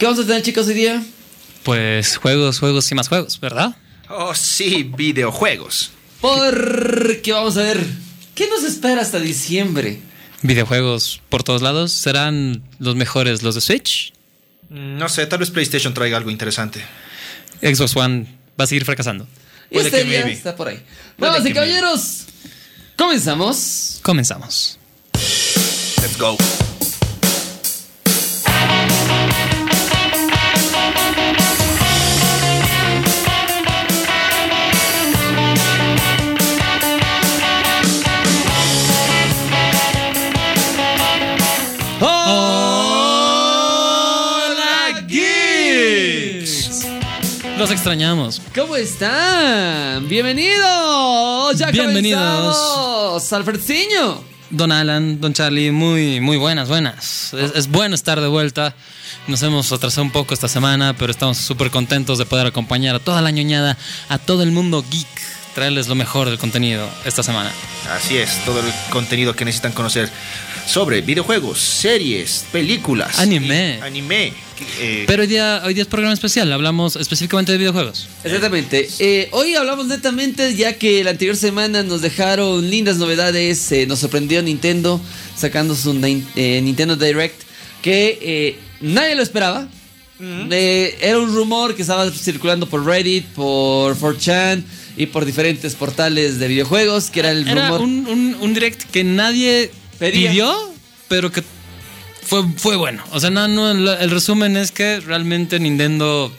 ¿Qué vamos a tener, chicos, hoy día? Pues juegos, juegos y más juegos, ¿verdad? Oh, sí, videojuegos. Porque vamos a ver qué nos espera hasta diciembre. Videojuegos por todos lados. ¿Serán los mejores los de Switch? Mm, No sé, tal vez PlayStation traiga algo interesante. Xbox One va a seguir fracasando. Y Puede este que día maybe. está por ahí. Vamos y caballeros, comenzamos. Comenzamos. Let's go. Los extrañamos. ¿Cómo están? Bienvenidos. Ya Bienvenidos. comenzamos. Alfredciño. Don Alan, Don Charlie, muy, muy buenas, buenas. Es, es bueno estar de vuelta. Nos hemos atrasado un poco esta semana, pero estamos súper contentos de poder acompañar a toda la ñoñada, a todo el mundo geek, traerles lo mejor del contenido esta semana. Así es, todo el contenido que necesitan conocer sobre videojuegos, series, películas, Anime. anime. eh, Pero hoy día, hoy día es programa especial, hablamos específicamente de videojuegos. Exactamente. Eh, hoy hablamos netamente ya que la anterior semana nos dejaron lindas novedades. eh, nos sorprendió Nintendo sacando su eh, Nintendo Direct que eh, nadie lo esperaba. Eh, era un rumor que estaba circulando por Reddit, por 4chan y por diferentes portales de videojuegos, que era el Era rumor. un, un- un direct que nadie Pedía. pidió, pero que fue, fue bueno. O sea, no, no, el, el resumen es que realmente Nintendo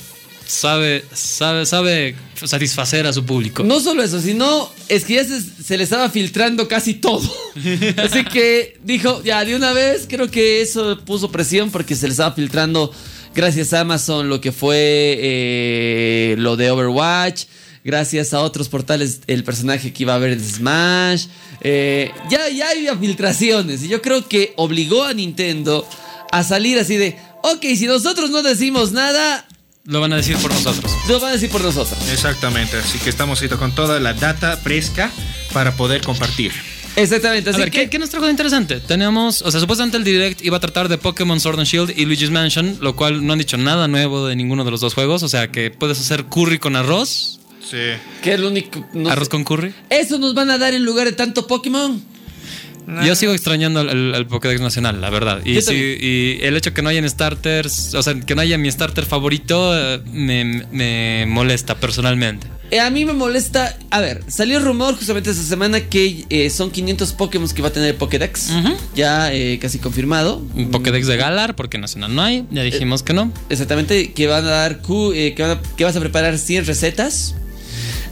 sabe, sabe, sabe satisfacer a su público. No solo eso, sino es que ya se, se le estaba filtrando casi todo. Así que dijo, ya de una vez, creo que eso puso presión porque se le estaba filtrando gracias a Amazon lo que fue eh, lo de Overwatch. Gracias a otros portales, el personaje que iba a haber en Smash. eh, ya, ya había filtraciones. Y yo creo que obligó a Nintendo a salir así de, ok, si nosotros no decimos nada, Lo van a decir por nosotros. lo van a decir por nosotros. Exactamente, así que estamos con toda la data fresca para poder compartir. Exactamente. A Así ver, que, ¿qué, qué nos trajo de interesante? Tenemos, o sea, supuestamente el direct iba a tratar de Pokémon Sword and Shield y Luigi's Mansion, lo cual no han dicho nada nuevo de ninguno de los dos juegos. O sea, que puedes hacer curry con arroz, Sí. que es lo único... no arroz sé. con curry. Eso nos van a dar en lugar de tanto Pokémon. Yo sigo extrañando al, al- al Pokédex nacional, la verdad. Y, y el hecho que no hayan starters, o sea, que no haya mi starter favorito, eh, me, me molesta personalmente. Eh, a mí me molesta. A ver, salió el rumor justamente esta semana que eh, son 500 Pokémon que va a tener el Pokédex. Ya eh, casi confirmado. Un Pokédex de Galar, porque nacional no hay, ya dijimos que no. Exactamente, que van a dar. Q, eh, que, van a- que vas a preparar 100 recetas.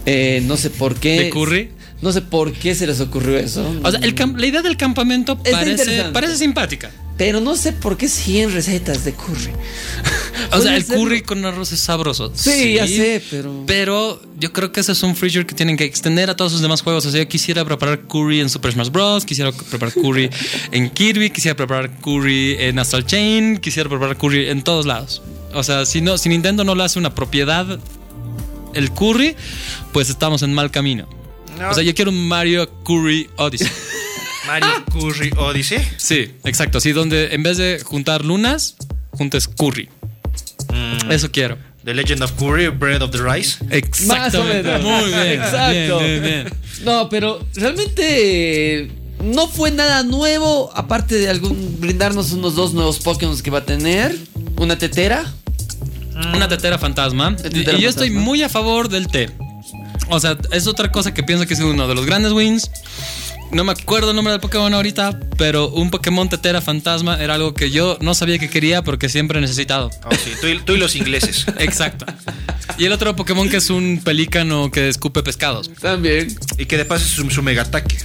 Eh, no sé por qué. ¿De curry? No sé por qué se les ocurrió eso. O sea, el la idea del campamento parece, parece simpática. Pero no sé por qué 100 recetas de curry. O sea, el curry con arroz es sabroso. Sí, ya sé, pero- Pero yo creo que ese es un feature que tienen que extender a todos sus demás juegos. O sea, yo quisiera preparar curry en Super Smash Bros. Quisiera preparar curry en Kirby. Quisiera preparar curry en Astral Chain. Quisiera preparar curry en todos lados. O sea, si, no, si Nintendo no le hace una propiedad el curry, pues estamos en mal camino. No. O sea, yo quiero un Mario Curry Odyssey. Mario Curry Odyssey. Sí, exacto. Así donde en vez de juntar lunas, juntes curry. Mm, Eso quiero. The Legend of Curry, Bread of the Rice. Exactamente. menos. Muy bien. Exacto. Bien, bien, bien. No, pero realmente no fue nada nuevo, aparte de algún brindarnos unos dos nuevos Pokémon que va a tener. Una tetera. Una tetera fantasma. Tetera y yo estoy muy a favor del té. O sea, es otra cosa que pienso que es uno de los grandes wins. No me acuerdo el nombre del Pokémon ahorita, pero un Pokémon tetera fantasma era algo que yo no sabía que quería porque siempre he necesitado. Oh, sí, tú, y, tú y los ingleses. Exacto. Y el otro Pokémon que es un pelícano que escupe pescados. También. Y que de paso es su, su mega ataque.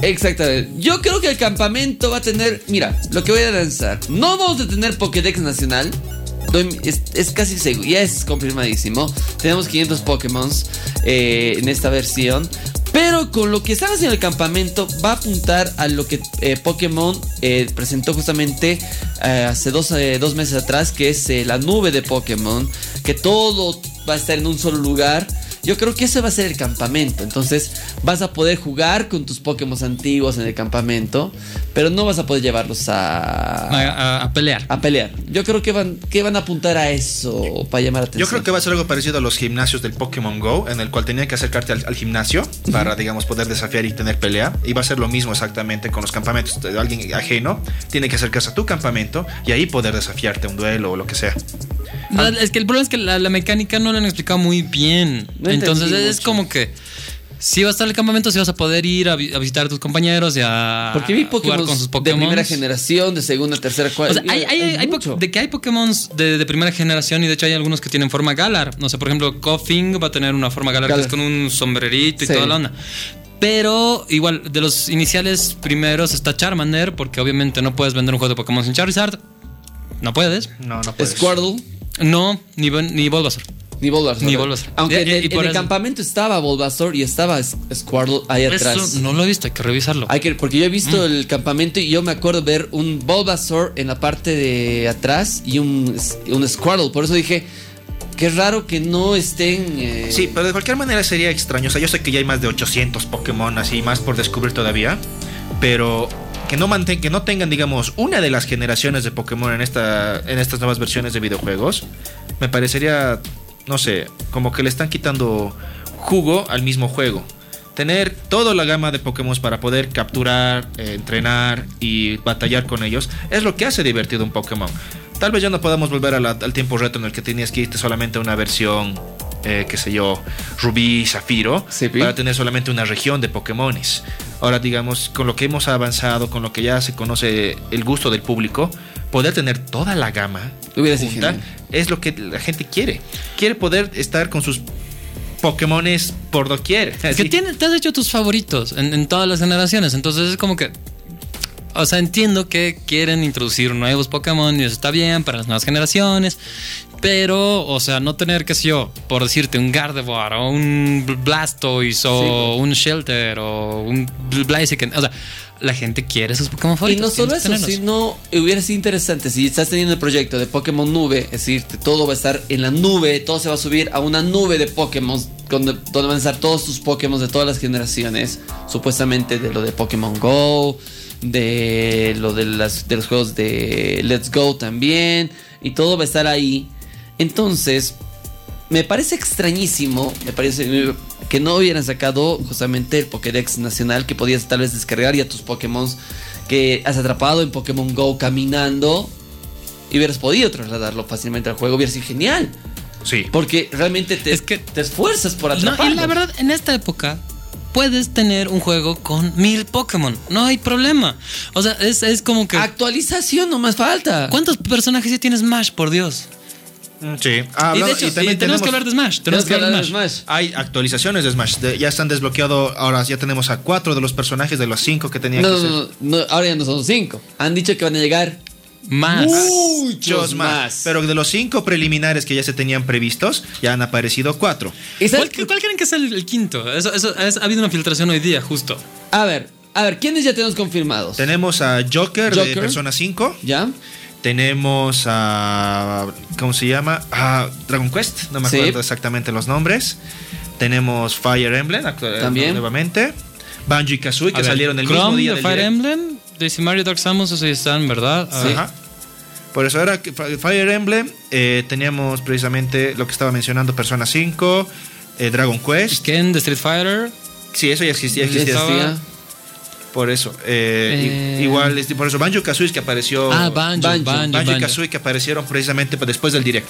Exactamente. Yo creo que el campamento va a tener. Mira, lo que voy a lanzar. No vamos a tener Pokédex nacional. Es, casi seguro, ya es confirmadísimo. Tenemos 500 Pokémon en esta versión. Pero con lo que están haciendo el campamento va a apuntar a lo que eh, Pokémon eh, presentó justamente eh, hace dos, eh, dos meses atrás, que es eh, la nube de Pokémon, que todo va a estar en un solo lugar Yo creo que ese va a ser el campamento. Entonces vas a poder jugar con tus Pokémon antiguos en el campamento, pero no vas a poder llevarlos a, A, a- a pelear. a pelear. Yo creo que van, que van a apuntar a eso para llamar la atención. Yo creo que va a ser algo parecido a los gimnasios del Pokémon Go, en el cual tenía que acercarte al, al gimnasio para, digamos, poder desafiar y tener pelea. Y va a ser lo mismo exactamente con los campamentos. De alguien ajeno tiene que acercarse a tu campamento y ahí poder desafiarte a un duelo o lo que sea. No, es que el problema es que la, la mecánica no la han explicado muy bien. No Entonces es mucho. como que si vas a estar en el campamento, si vas a poder ir a, vi- a visitar a tus compañeros y a Porque vi jugar Pokémon con sus de Pokémon. primera generación, de segunda, tercera, O cuarta. sea, hay, hay- hay po- de que hay Pokémon de, de primera generación y de hecho hay algunos que tienen forma Galar. No sé, por ejemplo, Koffing va a tener una forma Galar, que es con un sombrerito y Sí. toda la onda. Pero igual, de los iniciales primeros está Charmander, porque obviamente no puedes vender un juego de Pokémon sin Charizard. No puedes. No, no puedes. Squirtle No, ni, ni Bulbasaur. ni Bulbasaur. Ni Bulbasaur. Aunque Y- en y el, en por el eso- campamento estaba Bulbasaur y estaba Squirtle ahí atrás. Eso no lo he visto, hay que revisarlo. Hay que, porque yo he visto Mm. el campamento y yo me acuerdo ver un Bulbasaur en la parte de atrás y un, un Squirtle. Por eso dije, qué raro que no estén... eh, Sí, pero de cualquier manera sería extraño. O sea, yo sé que ya hay más de 800 Pokémon así, más por descubrir todavía. Pero que no, manten- que no tengan, digamos, una de las generaciones de Pokémon en, esta, en estas nuevas versiones de videojuegos, me parecería, no sé, como que le están quitando jugo al mismo juego. Tener toda la gama de Pokémon para poder capturar, eh, entrenar y batallar con ellos es lo que hace divertido un Pokémon. Tal vez ya no podamos volver al tiempo reto en el que tenías que irte solamente una versión, eh, qué sé yo, Rubí y Zafiro, Sí, pi. para tener solamente una región de Pokémones. Ahora, digamos, con lo que hemos avanzado, con lo que ya se conoce el gusto del público, poder tener toda la gama junta genial. es lo que la gente quiere. Quiere poder estar con sus Pokémones por doquier. Es que Así. tiene- te has hecho tus favoritos en, en todas las generaciones. Entonces es como que. O sea, entiendo que quieren introducir nuevos Pokémon y eso está bien para las nuevas generaciones. Pero, o sea, no tener, qué sé yo, por decirte, un Gardevoir o un Bl- Blastoise o un Shelter o un Bl- Blaziken. O sea, la gente quiere esos Pokémon Y favoritos. no solo que eso, tenerlos. sino hubiera sido interesante si estás teniendo el proyecto de Pokémon Nube, es decir, que todo va a estar en la nube, todo se va a subir a una nube de Pokémon donde, donde van a estar todos tus Pokémon de todas las generaciones, supuestamente de lo de Pokémon Go, de lo de, las, de los juegos de Let's Go también, y todo va a estar ahí. Entonces, me parece extrañísimo, me parece que no hubieran sacado justamente el Pokédex nacional que podías tal vez descargar y a tus Pokémon que has atrapado en Pokémon Go caminando y hubieras podido trasladarlo fácilmente al juego, hubiera sido genial. Sí. Porque realmente te, Es que- te esfuerzas por No, atraparlo. y la verdad, en esta época puedes tener un juego con mil Pokémon. No hay problema. O sea, es, es como que. Actualización no más falta. ¿Cuántos personajes ya tiene Smash, por Dios? Sí. Ah, y de hecho, y también y tenemos que hablar de Smash. Tenemos que hablar de Smash. Smash. Hay actualizaciones de Smash. de- ya están desbloqueados. Ahora ya tenemos a cuatro de los personajes de los cinco que tenían No, que no, ser. no, no, ahora ya no son cinco. Han dicho que van a llegar Más. muchos más. más. Pero de los cinco preliminares que ya se tenían previstos, ya han aparecido cuatro. ¿Y sabes ¿Cuál, cuál creen que es el, el quinto? Eso, eso, es- ha habido una filtración hoy día, justo. A ver, a ver, ¿quiénes ya tenemos confirmados? Tenemos a Joker, de Joker. Persona 5. ¿Ya? Tenemos a. ¿Cómo se llama? A Dragon Quest. No me Sí. acuerdo exactamente los nombres. Tenemos Fire Emblem actu- También. nuevamente. Banjo y Kazooie, que ver, salieron el Chrome mismo día de del Fire direct. Emblem, Daisy Mario Dark Samus, esos ya están, ¿verdad? Ajá. Por eso ahora Fire Emblem eh, teníamos precisamente lo que estaba mencionando Persona 5, eh, Dragon Quest. Ken de Street Fighter. Sí, eso ya existía. Ya existía. Por eso. eh, Eh. Igual, este, por eso Banjo Kazooie que apareció. Ah, Banjo, Banjo, Banjo, Banjo y Banjo. Kazooie que aparecieron precisamente después del direct.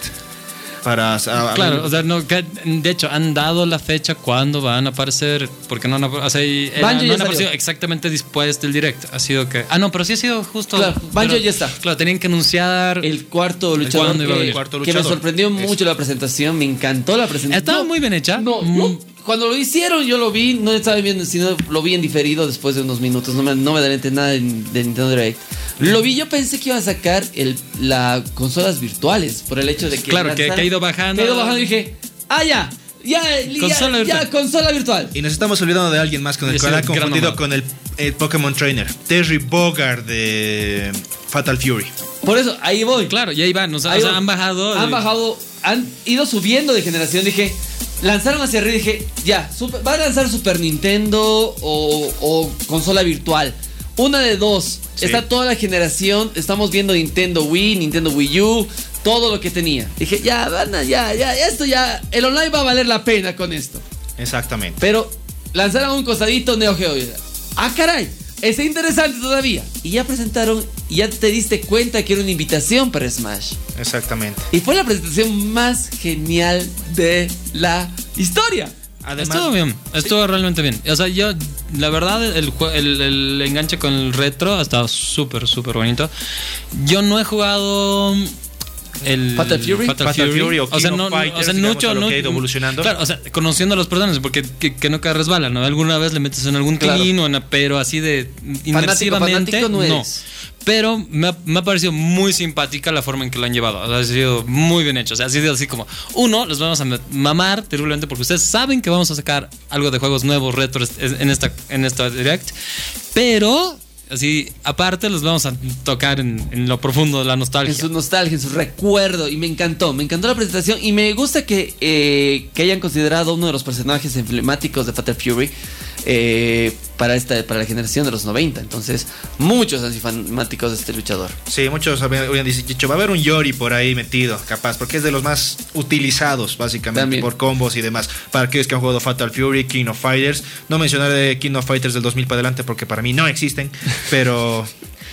Para, a- a- Claro, o sea, no, que- de hecho, han dado la fecha cuando van a aparecer, porque no han, apa- o sea, era- no han aparecido exactamente después del direct. Ha sido que. Ah, no, pero sí ha sido justo. Claro, Banjo pero- ya está. Claro, tenían que anunciar. El cuarto luchador, a que. Cuarto que me luchador. sorprendió Eso. mucho la presentación, me encantó la presentación. Estaba No, muy bien hecha. No, Mm. no, cuando lo hicieron yo lo vi, no estaba viendo, sino lo vi en diferido después de unos minutos, no me, no me adelanté nada de, de Nintendo Direct. Lo vi, yo pensé que iba a sacar el, la consolas virtuales, por el hecho de que... Claro, que- que ha ido bajando. Que ha ido bajando y dije, ah, ya, ya, ya, Consola ya, virtual. consola virtual. Y nos estamos olvidando de alguien más con el cual ha confundido con el, el Pokémon Trainer. Terry Bogard de Fatal Fury. Por eso, ahí voy. Claro, y ahí van. O sea, Ahí o sea, han bajado. Han eh, bajado, han ido subiendo de generación. Dije, lanzaron hacia arriba y dije, ya, super- va a lanzar Super Nintendo o, o consola virtual. Una de dos. Sí. Está toda la generación. Estamos viendo Nintendo Wii, Nintendo Wii U, todo lo que tenía. Dije, ya, van a- ya, ya, esto ya. El online va a valer la pena con esto. Exactamente. Pero lanzaron un costadito Neo Geo. Ah, caray. Está interesante todavía. Y ya presentaron y ya te diste cuenta que era una invitación para Smash. Exactamente. Y fue la presentación más genial de la historia. Además, estuvo bien, estuvo realmente bien. O sea, yo, la verdad, el, el, el enganche con el retro ha estado súper, súper bonito. Yo no he jugado el Fatal Fury. Fatal Fury o King of Fighters, digamos, a lo que ha ido evolucionando. Claro, o sea, conociendo a los personajes, porque que, que no te resbala, ¿no? Alguna vez le metes en algún Claro. o en- pero así de inmersivamente. fanático no no. eres. Pero me ha, me ha parecido muy simpática la forma en que lo han llevado. O sea, ha sido muy bien hecho. O sea, ha sido así como, uno, los vamos a ma- mamar terriblemente porque ustedes saben que vamos a sacar algo de juegos nuevos, retros en esta, en esta Direct. Pero, así, aparte, los vamos a tocar en, lo profundo de la nostalgia. En su nostalgia, en su recuerdo. Y me encantó, me encantó la presentación. Y me gusta que, eh, que hayan considerado uno de los personajes emblemáticos de Fatal Fury eh, para, esta, para la generación de los 90. Entonces, muchos así fanáticos de este luchador. Sí, muchos habían dicho, va a haber un Yori por ahí metido, capaz, porque es de los más utilizados, básicamente, También. por combos y demás. Para aquellos que han jugado Fatal Fury, King of Fighters. No mencionaré King of Fighters del 2000 para adelante porque para mí no existen, pero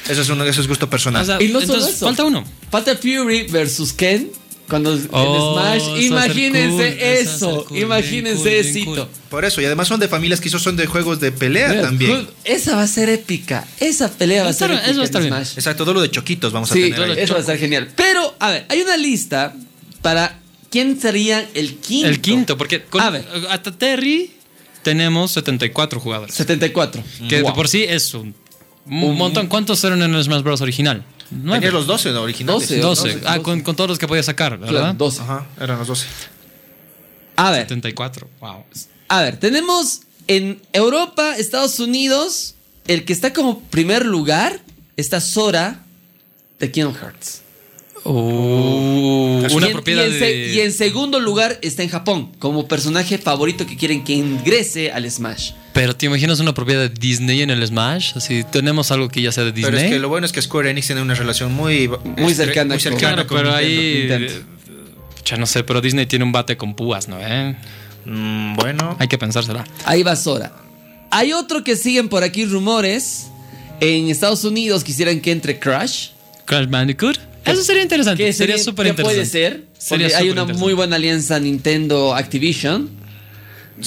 eso es, un, eso es gusto personal. O sea, Y no solo entonces, eso. falta uno. Fatal Fury versus Ken. Cuando Oh, en eso a Smash, imagínense cool, eso eso, cool, imagínense cool, cool. por eso, y además son de familias que son de juegos de pelea también. Esa va a ser épica. Esa pelea va a Eso ser épica. eso va a en estar bien. Smash. Exacto, todo lo de choquitos vamos a tener ahí. eso va a estar genial. Pero, a ver, hay una lista para quién sería el quinto. El quinto, porque con- A ver. hasta Terry tenemos 74 jugadores. 74. Que Wow. de por sí es un, un Un- montón. ¿Cuántos eran en el Smash Bros. original? Nueve. Tenías los 12 ¿no? originales. 12. 12. 12, Ah, 12. con, con todos los que podía sacar, Claro, ¿verdad? 12. Ajá, eran los 12. A ver, 74. Wow. a ver, tenemos en Europa, Estados Unidos, el que está como primer lugar está Sora de Kingdom Hearts. Oh, Y una en- propiedad y en, de... y en segundo lugar está en Japón, como personaje favorito que quieren que ingrese al Smash. Pero ¿te imaginas una propiedad de Disney en el Smash? Así, tenemos algo que ya sea de Disney. Pero es que lo bueno es que Square Enix tiene una relación muy, Muy cercana muy con- cercana Claro, con pero Nintendo. ahí... Nintendo. Ya no sé, pero Disney tiene un bate con púas, ¿no? eh? Mm, bueno, Hay que pensársela. Ahí va Sora. Hay otro que siguen por aquí rumores. En Estados Unidos quisieran que entre Crash. Crash Bandicoot. Eso sería interesante. Que sería súper que puede interesante. ser. Sería hay una muy buena alianza Nintendo Activision.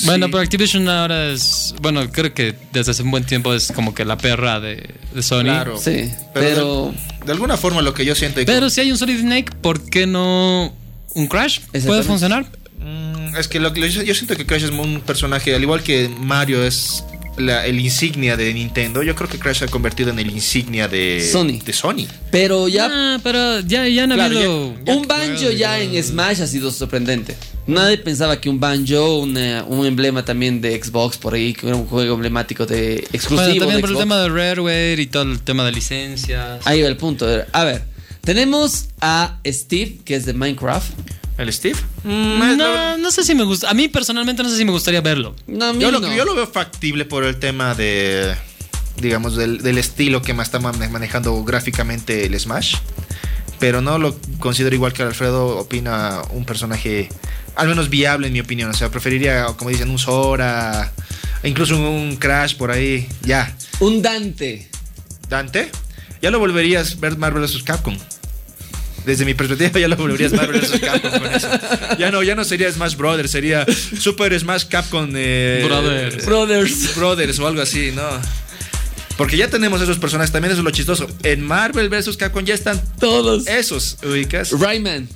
Bueno, Sí. pero Activision ahora es. Bueno, creo que desde hace un buen tiempo es como que la perra de, de Sony. claro. Sí, Pero, pero- de, de alguna forma lo que yo siento... y Pero si hay un Solid Snake, ¿por qué no un Crash? ¿Puede funcionar? Mm, es que lo, lo- yo, yo siento que Crash es un personaje, al igual que Mario es la- el insignia de Nintendo, yo creo que Crash se ha convertido en el insignia de Sony. De Sony. Pero ya. Ah, pero ya, ya han Claro, habido. un banjo ya en Smash ha sido sorprendente. Nadie pensaba que un banjo, una- un emblema también de Xbox por ahí, que era un juego emblemático de exclusivo. Bueno, también de por el tema de Rareware y todo el tema de licencias. Ahí va el punto. A ver, tenemos a Steve, que es de Minecraft. ¿El Steve? Mm, no, no sé si me gusta. A mí personalmente no sé si me gustaría verlo. No, Yo lo, no. yo lo veo factible por el tema de, digamos, del, del estilo que más está mane- manejando gráficamente el Smash. Pero no lo considero igual que Alfredo opina un personaje, al menos viable en mi opinión. O sea, preferiría, como dicen, un Sora, incluso un, un Crash por ahí. Ya. Un Dante. Dante, ya lo volverías a ver Marvel vs. Capcom. Desde mi perspectiva ya lo volverías Marvel vs. Capcom con eso. Ya no, ya no sería Smash Brothers, sería Super Smash Capcom eh, Brothers. Brothers. Brothers o algo así, ¿no? Porque ya tenemos esos personajes, también eso es lo chistoso. En Marvel vs. Capcom ya están Todos. esos, ubicas. Rayman.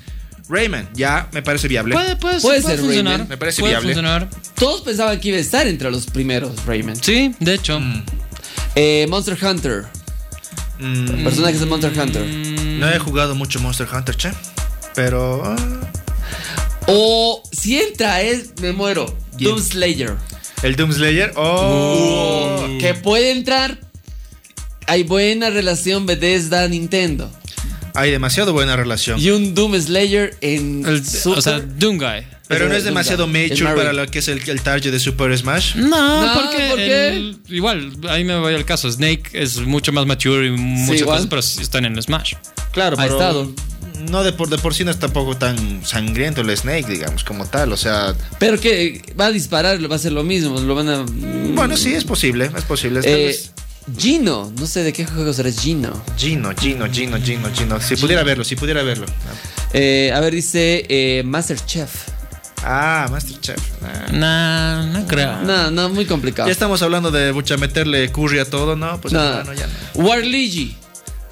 Rayman, ya me parece viable. Puede, puede, Puede puede ser funcionar. Rayman. Me parece puede viable. funcionar. Todos pensaban que iba a estar entre los primeros Rayman. Sí, de hecho. Mm. Eh, Monster Hunter. Mm, Personajes de Monster Hunter. no he jugado mucho Monster Hunter, che. Pero. ah, O si entra es, me muero. Doom Slayer. el Doom Slayer. Oh. Que puede entrar. Hay buena relación Bethesda-Nintendo. Hay demasiado buena relación. Y un Doom Slayer en El- Super. o sea, Doomguy. Pero no es demasiado mature para lo que es el, el target de Super Smash. No, No, porque ¿por qué? el- igual, ahí me voy al caso. Snake es mucho más mature y muchas igual. cosas, pero sí están en Smash. Claro, Ha pero estado. no de por, de por sí no es tampoco tan sangriento el Snake, digamos, como tal. O sea, Pero que va a disparar, va a ser lo mismo. Lo van a. bueno, sí, es posible, es posible. Eh, Gino, no sé de qué juego será Gino. Gino, Gino, Gino, Gino, Gino. Si pudiera verlo, si pudiera verlo. Eh, a ver, dice eh, Masterchef. Ah, Masterchef. Ah. Nah, no creo. No, no, muy complicado. Ya estamos hablando de mucha meterle curry a todo, ¿no? Pues No. hermano, ya no. Waluigi.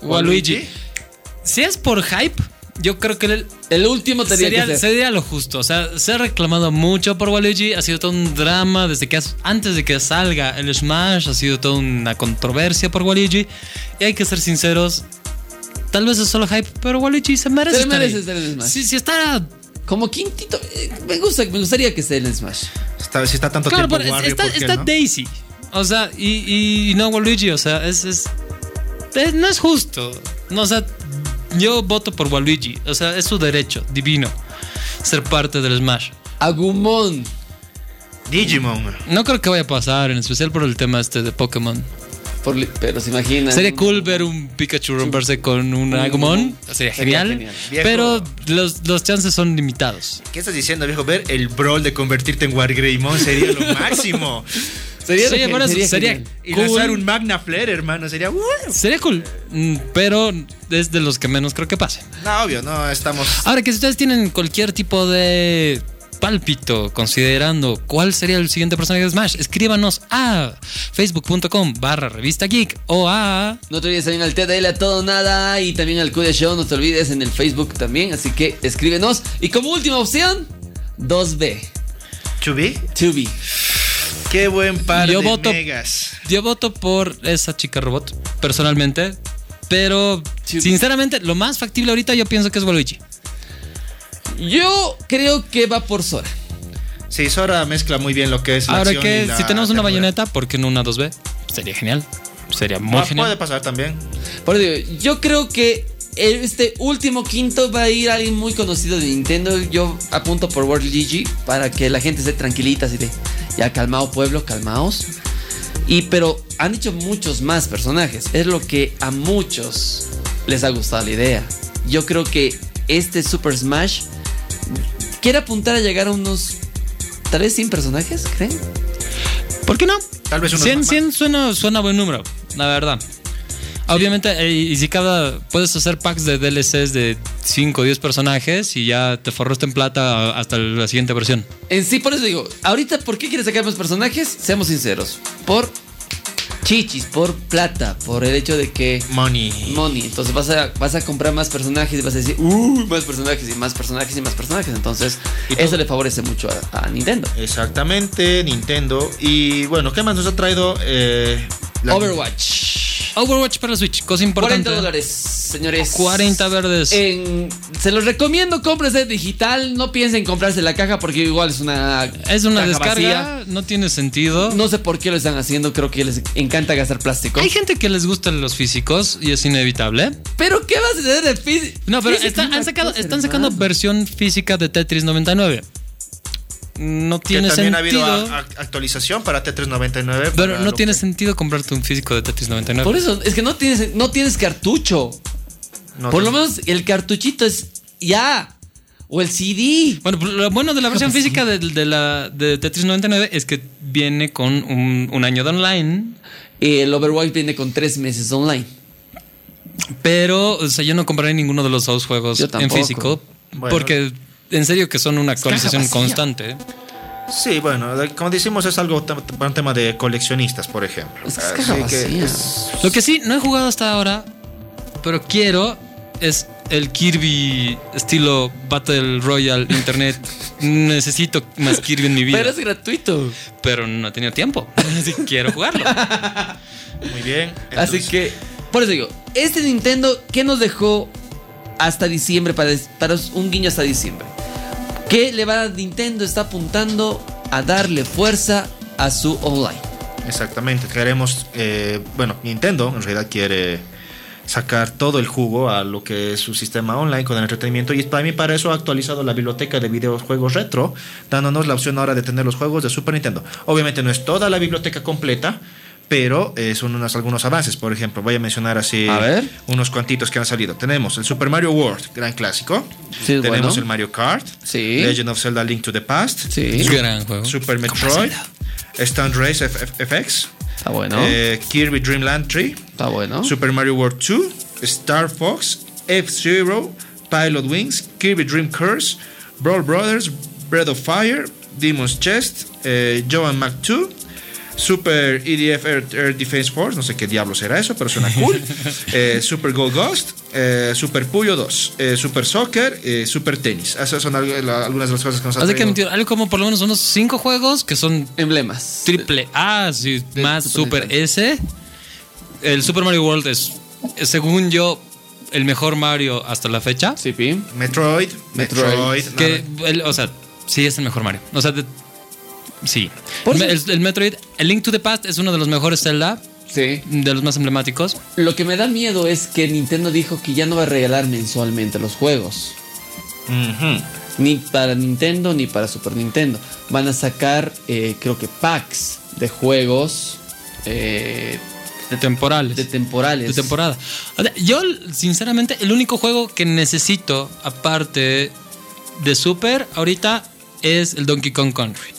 Waluigi. Si es por hype, yo creo que el, El último sería, que ser. sería lo justo. O sea, se ha reclamado mucho por Waluigi. Ha sido todo un drama desde que has- antes de que salga el Smash. Ha sido toda una controversia por Waluigi. Y hay que ser sinceros. Tal vez es solo hype, pero Waluigi se merece. Se estar merece ahí. estar en Smash. Si, si está. Como quintito. eh, me gusta, me gustaría que esté en Smash. Está, si está tanto Claro, tiempo pero Wario, está, ¿por qué está no? Daisy. O sea, y, y- y no Waluigi. O sea, es, es, es- No es justo. No, o sea, yo voto por Waluigi. O sea, es su derecho divino ser parte del Smash. Agumon. Digimon. No creo que vaya a pasar, en especial por el tema este de Pokémon. Por pero se imaginan. Sería cool ver un Pikachu romperse con un Agumon. Sería Sería genial. genial. Pero los, los chances son limitados. ¿Qué estás diciendo, viejo? Ver el brawl de convertirte en Wargreymon sería lo máximo. Sería, por eso sería sería- genial. Y Cool. lanzar un Magna Flare, hermano, sería... ¡uh! Sería cool. mm, Pero es de los que menos creo que pase. No, obvio, no, estamos... Ahora que si ustedes tienen cualquier tipo de pálpito considerando cuál sería el siguiente personaje de Smash, escríbanos a facebook.com barra revista geek o a... No te olvides también al TDL a todo nada y también al Cude Show, no te olvides en el Facebook también, así que escríbenos. Y como última opción, 2B, ¿Chubby? 2B. Qué buen par Yo de voto- megas. Yo voto por esa chica robot, personalmente. Pero, sinceramente, lo más factible ahorita yo pienso que es Waluigi. Yo creo que va por Sora. Sí, Sora mezcla muy bien lo que es la Ahora acción que y la si tenemos una ternura. bayoneta, ¿por qué no una 2B? Sería genial. Sería muy Ah, genial. Puede pasar también. Por eso digo, yo creo que este último quinto va a ir alguien muy conocido de Nintendo. Yo apunto por World Gigi para que la gente esté tranquilita, así de ya calmado pueblo, calmaos. Y pero han dicho muchos más personajes. Es lo que a muchos les ha gustado la idea. Yo creo que este Super Smash quiere apuntar a llegar a unos tal vez 100 personajes, ¿creen? ¿Por qué no? Tal vez unos 100, más. 100 suena, suena buen número, la verdad. Obviamente, eh, y si cada. Puedes hacer packs de DLCs de 5 o 10 personajes y ya te forraste en plata hasta la siguiente versión. En sí, por eso digo, ahorita, ¿por qué quieres sacar más personajes? Seamos sinceros. Por chichis, por plata, por el hecho de que Money. money. Entonces vas a, vas a comprar más personajes y vas a decir, uh, más personajes y más personajes y más personajes. Entonces, eso le favorece mucho a, a Nintendo. Exactamente, Nintendo. Y bueno, ¿qué más nos ha traído? Eh, la- Overwatch. Overwatch para Switch, cosa 40 importante. dólares, señores. 40 verdes. En- se los recomiendo, cómprese digital. No piensen en comprarse la caja porque igual es una. es una descarga, vacía. no tiene sentido. No sé por qué lo están haciendo. Creo que les encanta gastar plástico. Hay gente que les gustan los físicos y es inevitable. Pero ¿qué vas a hacer de físico? No, pero están, han sacado, están sacando versión física de Tetris 99. No que tiene también sentido. ha habido a- a- actualización para T399. Pero para no tiene que- sentido comprarte un físico de Tetris 99. Por eso, es que no tienes, no tienes cartucho. no Por lo menos el cartuchito es ya. O el CD. Bueno, pues, lo bueno de la versión física de, de la de Tetris 99 es que viene con un, un año de online. El Overwatch viene con tres meses online. Pero, o sea, yo no compraré ninguno de los dos juegos Yo en físico. Bueno. Porque en serio que son una actualización constante. Sí, bueno, como decimos, es algo para un tema de coleccionistas, por ejemplo. Es que es Así que es- Lo que sí, no he jugado hasta ahora, pero quiero es el Kirby estilo Battle Royale Internet. Necesito más Kirby en mi vida. Pero es gratuito. pero no he tenido tiempo. Así que quiero jugarlo. Muy bien. Así que, por eso digo, este Nintendo, ¿qué nos dejó hasta diciembre? Para, para un guiño hasta diciembre. ¿Qué le va a Nintendo? Está apuntando a darle fuerza a su online. Exactamente, queremos, eh, bueno, Nintendo en realidad quiere sacar todo el jugo a lo que es su sistema online con el entretenimiento y para mí para eso ha actualizado la biblioteca de videojuegos retro, dándonos la opción ahora de tener los juegos de Super Nintendo. Obviamente no es toda la biblioteca completa, pero eh, son unos, algunos avances. Por ejemplo, voy a mencionar así A ver. unos cuantitos que han salido. Tenemos el Super Mario World, gran clásico. Sí, Tenemos bueno. el Mario Kart. Sí. Legend of Zelda Link to the Past. Sí, Gran juego. Super Metroid. Stunt Race F- F- FX. está bueno. eh, Kirby Dream Land 3. Está bueno. Super Mario World 2, Star Fox, F-Zero, Pilot Wings, Kirby Dream Curse, Brawl Brothers, Breath of Fire, Demon's Chest, eh, Joe and Mac 2, Super EDF Air, Air Defense Force, no sé qué diablo será eso, pero suena cool. Eh, Super Gold Ghost, eh, Super Puyo 2, eh, Super Soccer, eh, Super Tenis. Esas son algunas de las cosas que nos ha Así que mentir, algo como por lo menos unos cinco juegos que son Emblemas. triple A, sí, más Super Super S. El Super Mario World es, según yo, el mejor Mario hasta la fecha. Sí. Metroid, Metroid. Metroid. Que, el- o sea, sí es el mejor Mario. O sea, de- sí. Por el, el Metroid, el Link to the Past es uno de los mejores Zelda, Sí. de los más emblemáticos. Lo que me da miedo es que Nintendo dijo que ya no va a regalar mensualmente los juegos. Ni para Nintendo ni para Super Nintendo. Van a sacar, eh, creo que packs de juegos eh, De temporales. de temporales. de temporada. Yo, sinceramente, el único juego que necesito, aparte de Super, ahorita es el Donkey Kong Country.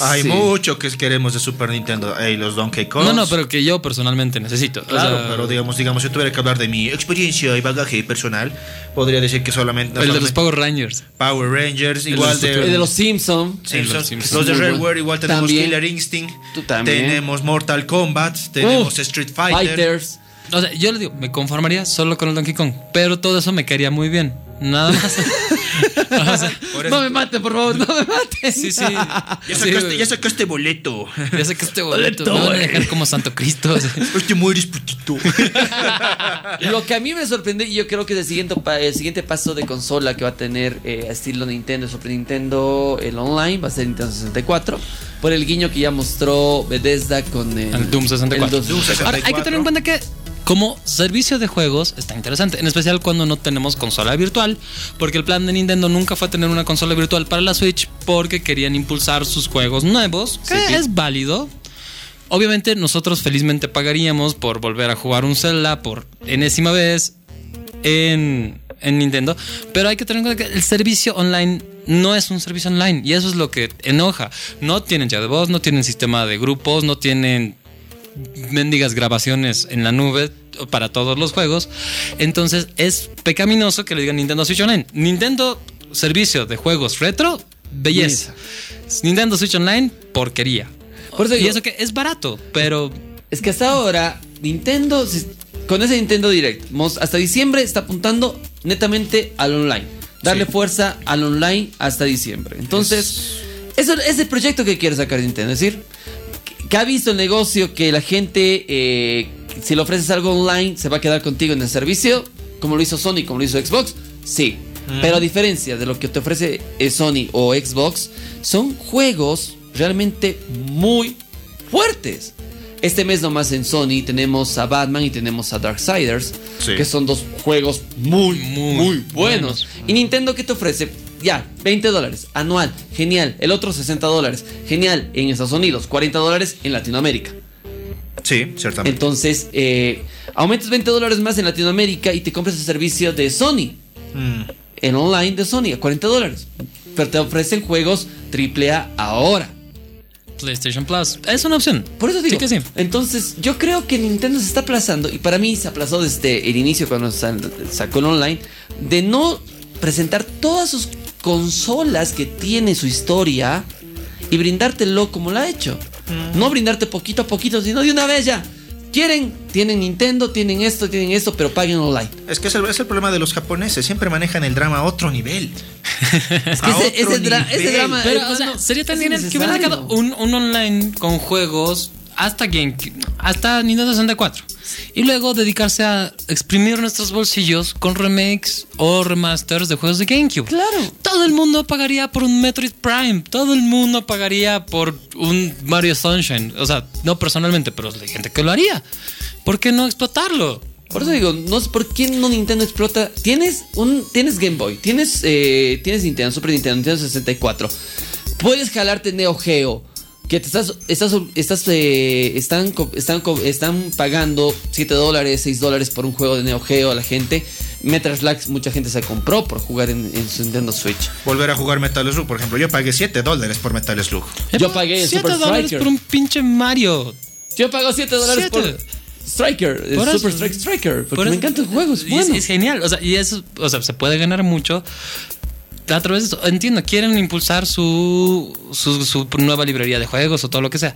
Hay Sí. mucho que queremos de Super Nintendo. Ey, los Donkey Kong. No, no, pero que yo personalmente necesito. O Claro, sea, pero digamos, digamos, si tuviera que hablar de mi experiencia y bagaje personal, podría decir que solamente, no el de los Power Rangers. Power Rangers, igual de, de los Simpsons. Simpsons, el de los de Rareware, igual tenemos También. Killer Instinct, Tú también. tenemos Mortal Kombat, tenemos Uf, Street Fighter. Fighters. O sea, yo le digo, me conformaría solo con el Donkey Kong. Pero todo eso me caería muy bien. Nada más. O sea, No me maten, por favor, no me maten. sí, sí. ya, sacaste, ya sacaste boleto. Ya sé que este boleto Boleto, me van a dejar como Santo Cristo. o sea. Hoy te mueres, putito. Lo que a mí me sorprende, y yo creo que es el siguiente, pa- el siguiente paso de consola que va a tener eh, estilo Nintendo, Super Nintendo, el online, va a ser Nintendo 64. Por el guiño que ya mostró Bethesda con el, El Doom 64. el Doom 64. Ahora, hay que tener en cuenta que como servicio de juegos está interesante, en especial cuando no tenemos consola virtual, porque el plan de Nintendo nunca fue tener una consola virtual para la Switch porque querían impulsar sus juegos nuevos, que Sí. es válido. Obviamente nosotros felizmente pagaríamos por volver a jugar un Zelda por enésima vez en, en Nintendo, pero hay que tener en cuenta que el servicio online no es un servicio online y eso es lo que enoja. No tienen chat de voz, no tienen sistema de grupos, no tienen mendigas grabaciones en la nube para todos los juegos. Entonces es pecaminoso que le digan Nintendo Switch Online. Nintendo servicio de juegos retro, belleza. Nintendo Switch Online, porquería. Por eso y digo- eso que es barato, pero Es que hasta ahora, Nintendo, con ese Nintendo Direct, hasta diciembre está apuntando netamente al online. Darle Sí. fuerza al online hasta diciembre. Entonces, eso es el proyecto que quiere sacar Nintendo. Es decir, que- ha visto el negocio que la gente, eh, si le ofreces algo online, se va a quedar contigo en el servicio, como lo hizo Sony, como lo hizo Xbox. Sí. Pero a diferencia de lo que te ofrece eh, Sony o Xbox, son juegos realmente muy fuertes. Este mes nomás en Sony tenemos a Batman y tenemos a Darksiders, Sí. que son dos juegos muy, muy, Muy buenos. buenos. Y Nintendo, ¿qué te ofrece? Ya, 20 dólares, anual, genial. El otro 60 dólares, genial, en Estados Unidos, 40 dólares en Latinoamérica. Sí, ciertamente. Entonces, eh, aumentas 20 dólares más en Latinoamérica y te compras el servicio de Sony, Mm. en online de Sony, a 40 dólares. Pero te ofrecen juegos AAA ahora. PlayStation Plus es una opción. Por eso digo. Sí que sí. Entonces, yo creo que Nintendo se está aplazando, y para mí se aplazó desde el inicio cuando sacó el online, de no presentar todas sus consolas que tiene su historia y brindártelo como lo ha hecho. No brindarte poquito a poquito, sino de una vez ya. Quieren, tienen Nintendo, tienen esto, tienen esto, pero paguen online. Es que es el, es el problema de los japoneses. Siempre manejan el drama a otro nivel. Es que A ese, otro ese dra- ese nivel. drama. Pero, hermano, o sea, sería tan es genial que hubieran sacado un, un online con juegos hasta GameCube, hasta Nintendo 64. Y luego dedicarse a exprimir nuestros bolsillos con remakes o remasters de juegos de GameCube. Claro. Todo el mundo pagaría por un Metroid Prime. Todo el mundo pagaría por un Mario Sunshine. O sea, no personalmente, pero hay gente que lo haría. ¿Por qué no explotarlo? Por eso digo, no sé por qué no Nintendo explota. Tienes un tienes Game Boy, tienes eh, tienes Nintendo, Super Nintendo, Nintendo 64. Puedes jalarte Neo Geo, que te estás estás estás eh, están están están pagando 7 dólares, 6 dólares por un juego de Neo Geo a la gente. Metal Slug mucha gente se compró por jugar en, en su Nintendo Switch. Volver a jugar Metal Slug, por ejemplo. Yo pagué 7 dólares por Metal Slug. Yo pagué el Siete Super dólares Striker. por un pinche Mario. Yo pago 7 dólares por. Striker, el eso. Super Strike Striker, porque Por me eso- encanta el juego, es bueno. Es, genial. O sea, y eso, o sea, se puede ganar mucho. A través de eso, entiendo, quieren impulsar su, su, su nueva librería de juegos o todo lo que sea.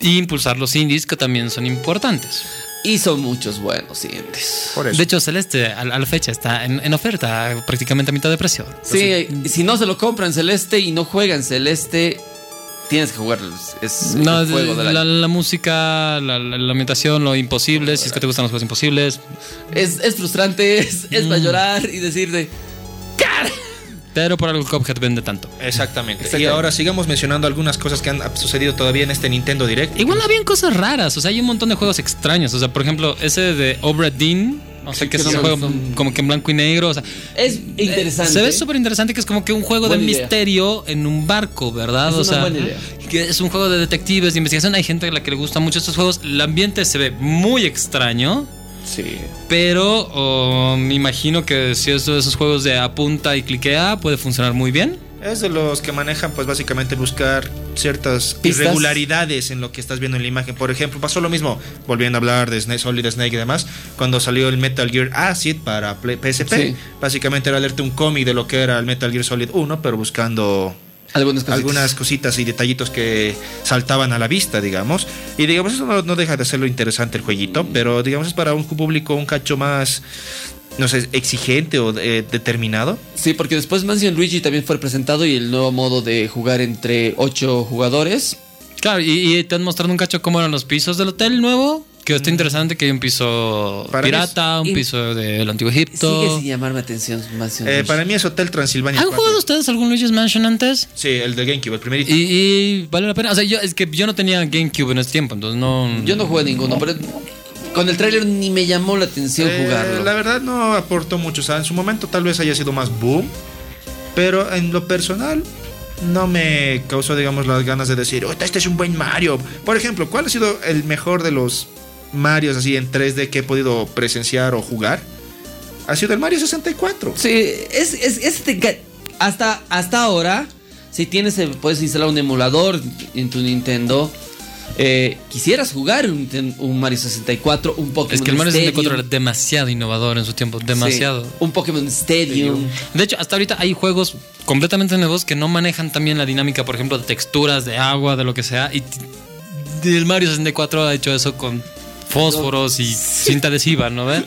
Y impulsar los indies que también son importantes. Y son muchos buenos siguientes. Por eso. De hecho, Celeste a, a la fecha está en, en oferta prácticamente a mitad de precio. Sí, si no se lo compran Celeste y no juegan Celeste, tienes que jugar. Es No, el juego del la, año. la música, la, la- la ambientación, lo imposible, si es que te gustan los juegos imposibles. Es, es frustrante, es, es Mm. para llorar y decirte. ¡Cara! Pero por algo Cuphead vende tanto. Exactamente. Y ahora sigamos mencionando algunas cosas que han sucedido todavía en este Nintendo Direct. Igual habían cosas raras, o sea, hay un montón de juegos extraños. O sea, por ejemplo, ese de Obra sé Sí, qué es no juego como que en blanco y negro. O sea, Es interesante. se ve súper interesante que es como que un juego de idea. misterio en un barco, ¿verdad? Es o una sea, buena idea. que es un juego de detectives, de investigación. Hay gente a la que le gustan mucho estos juegos. El ambiente se ve muy extraño. Sí. Pero oh, me imagino que si es de esos juegos de apunta y cliquea, puede funcionar muy bien. Es de los que manejan, pues básicamente buscar ciertas Pistas. irregularidades en lo que estás viendo en la imagen. Por ejemplo, pasó lo mismo, volviendo a hablar de Snake, Solid Snake y demás, cuando salió el Metal Gear Acid para PSP. Sí. Básicamente era leerte un cómic de lo que era el Metal Gear Solid 1, pero buscando Algunas cositas. algunas cositas y detallitos que saltaban a la vista, digamos. Y digamos, eso no, no deja de hacerlo interesante el jueguito, pero digamos es para un público un cacho más, no sé, exigente o eh, determinado. Sí, porque después Mansion Luigi también fue presentado y el nuevo modo de jugar entre 8 jugadores. Claro, y, y te han mostrado un cacho cómo eran los pisos del hotel nuevo. Que está interesante que hay un piso Para mí pirata, un piso del antiguo Sigue Egipto. sin llamarme atención Mansion Eh, para mí es Hotel Transilvania. ¿Han 4. jugado ustedes algún Luigi's Mansion antes? Sí, el de GameCube, el primerito. Y, y vale la pena. O sea, yo, es que yo no tenía GameCube en ese tiempo, entonces no. Yo no jugué ninguno, pero con el tráiler ni me llamó la atención Eh, jugarlo. la verdad no aportó mucho. O sea, en su momento tal vez haya sido más boom. Pero en lo personal no me causó, digamos, las ganas de decir, "Oh, este es un buen Mario. Por ejemplo, ¿cuál ha sido el mejor de los Marios así en 3D que he podido presenciar o jugar? Ha sido el Mario 64. Sí, es, es, hasta, hasta ahora, si tienes, eh, puedes instalar un emulador en tu Nintendo. eh, quisieras jugar un, un Mario 64, un Pokémon Es que el Mario 64 era Stadium. demasiado innovador en su tiempo, demasiado. Sí, un Pokémon Stadium. De hecho, hasta ahorita hay juegos completamente nuevos que no manejan también la dinámica, por ejemplo, de texturas, de agua, de lo que sea. Y el Mario 64 ha hecho eso con fósforos y cinta adhesiva, ¿no ves?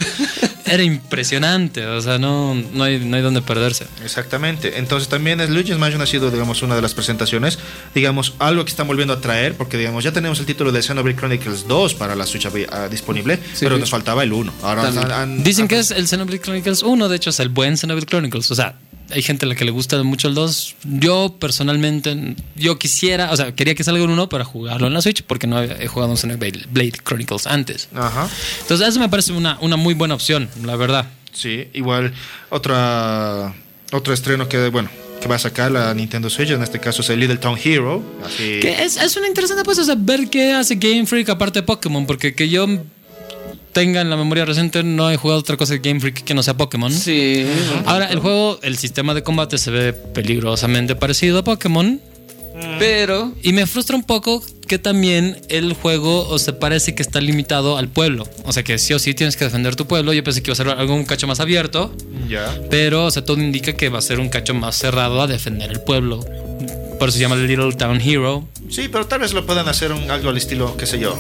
Era impresionante, o sea, no, no, hay, no hay donde perderse. Exactamente. Entonces también es Luigi's Mansion ha sido, digamos, una de las presentaciones. Digamos, algo que están volviendo a traer, porque, digamos, ya tenemos el título de Xenoblade Chronicles 2 para la Switch ah, disponible, Sí. pero nos faltaba el 1. Ahora han- han- Dicen han- que es el Xenoblade Chronicles 1, de hecho es el buen Xenoblade Chronicles. O sea, hay gente a la que le gusta mucho el 2. Yo personalmente, yo quisiera, o sea, quería que salga el 1 para jugarlo en la Switch porque no he jugado un Blade Chronicles antes. Ajá. Entonces eso me parece una, una muy buena opción, la verdad. Sí, igual otra otro estreno que, bueno, que va a sacar la Nintendo Switch, en este caso es el Little Town Hero. Así. Que es, es una interesante pues, o sea, ver qué hace Game Freak aparte de Pokémon, porque que yo tenga en la memoria reciente no he jugado otra cosa de Game Freak que no sea Pokémon. Sí. Ahora, el juego, el sistema de combate se ve peligrosamente parecido a Pokémon. Pero Y me frustra un poco que también el juego o se parece que está limitado al pueblo. O sea que sí o sí tienes que defender tu pueblo. Yo pensé que iba a ser algo un cacho más abierto. Ya. Pero, o sea, todo indica que va a ser un cacho más cerrado a defender el pueblo. Por eso se llama Little Town Hero. Sí, pero tal vez lo puedan hacer un, algo al estilo, qué sé yo.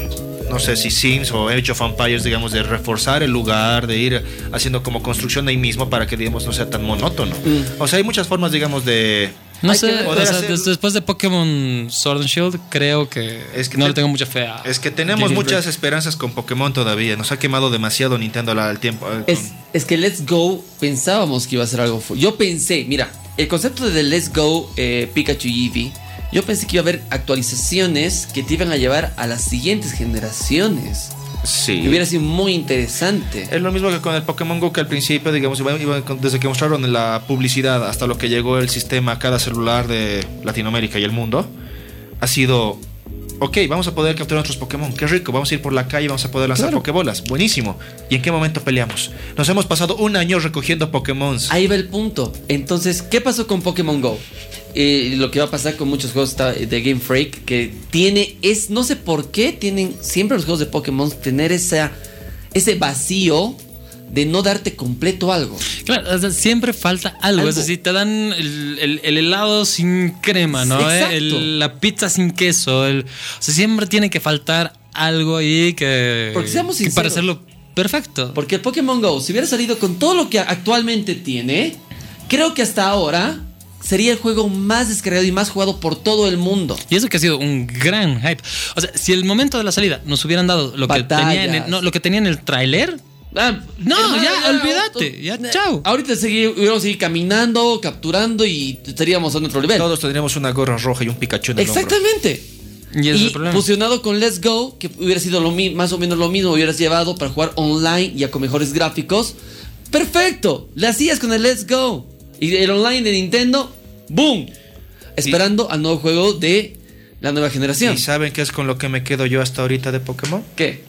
No sé si Sims o Age of Empires, digamos, de reforzar el lugar, de ir haciendo como construcción ahí mismo para que, digamos, no sea tan monótono. Mm. O sea, hay muchas formas, digamos, de. No sé, o sea, hacer- después de Pokémon Sword and Shield, creo que, Es que no te- le tengo mucha fe a. Es que tenemos Game muchas esperanzas con Pokémon todavía. Nos ha quemado demasiado Nintendo al tiempo. eh, es, es que Let's Go pensábamos que iba a ser algo. Yo pensé, mira, el concepto de Let's Go eh, Pikachu y Eevee, yo pensé que iba a haber actualizaciones que te iban a llevar a las siguientes generaciones. Sí. Hubiera sido muy interesante. Es lo mismo que con el Pokémon Go que al principio, digamos, iba- iba con- desde que mostraron la publicidad hasta lo que llegó el sistema a cada celular de Latinoamérica y el mundo, ha sido, ok, vamos a poder capturar nuestros Pokémon, qué rico, vamos a ir por la calle, vamos a poder lanzar Claro. Pokébolas, buenísimo. ¿Y en qué momento peleamos? Nos hemos pasado un año recogiendo Pokémon. Ahí va el punto. Entonces, ¿qué pasó con Pokémon Go? Eh, lo que va a pasar con muchos juegos de Game Freak, que tiene, es, no sé por qué tienen siempre los juegos de Pokémon tener esa, ese vacío de no darte completo algo. Claro, o sea, siempre falta algo. Algo. Es decir, te dan el, el- el helado sin crema, ¿no? Eh, el- la pizza sin queso. el- o sea, siempre tiene que faltar algo ahí que. Porque seamos que para hacerlo perfecto. Porque el Pokémon Go, si hubiera salido con todo lo que actualmente tiene, creo que hasta ahora sería el juego más descargado y más jugado por todo el mundo. Y eso que ha sido un gran hype. O sea, si el momento de la salida nos hubieran dado lo que tenía en el, no, lo que tenía en el tráiler, Ah, No, hermano, ya, olvídate, ya, chao. Ahorita seguir, hubiéramos seguir caminando, capturando y estaríamos a otro nivel. Todos tendríamos una gorra roja y un Pikachu en el hombro. Exactamente. y ese es Y el problema. fusionado con Let's Go, que hubiera sido lo más o menos lo mismo, hubieras llevado para jugar online ya con mejores gráficos. Perfecto, le hacías con el Let's Go. Y el online de Nintendo, ¡boom! Esperando al nuevo juego de la nueva generación. ¿Y saben qué es con lo que me quedo yo hasta ahorita de Pokémon? ¿Qué?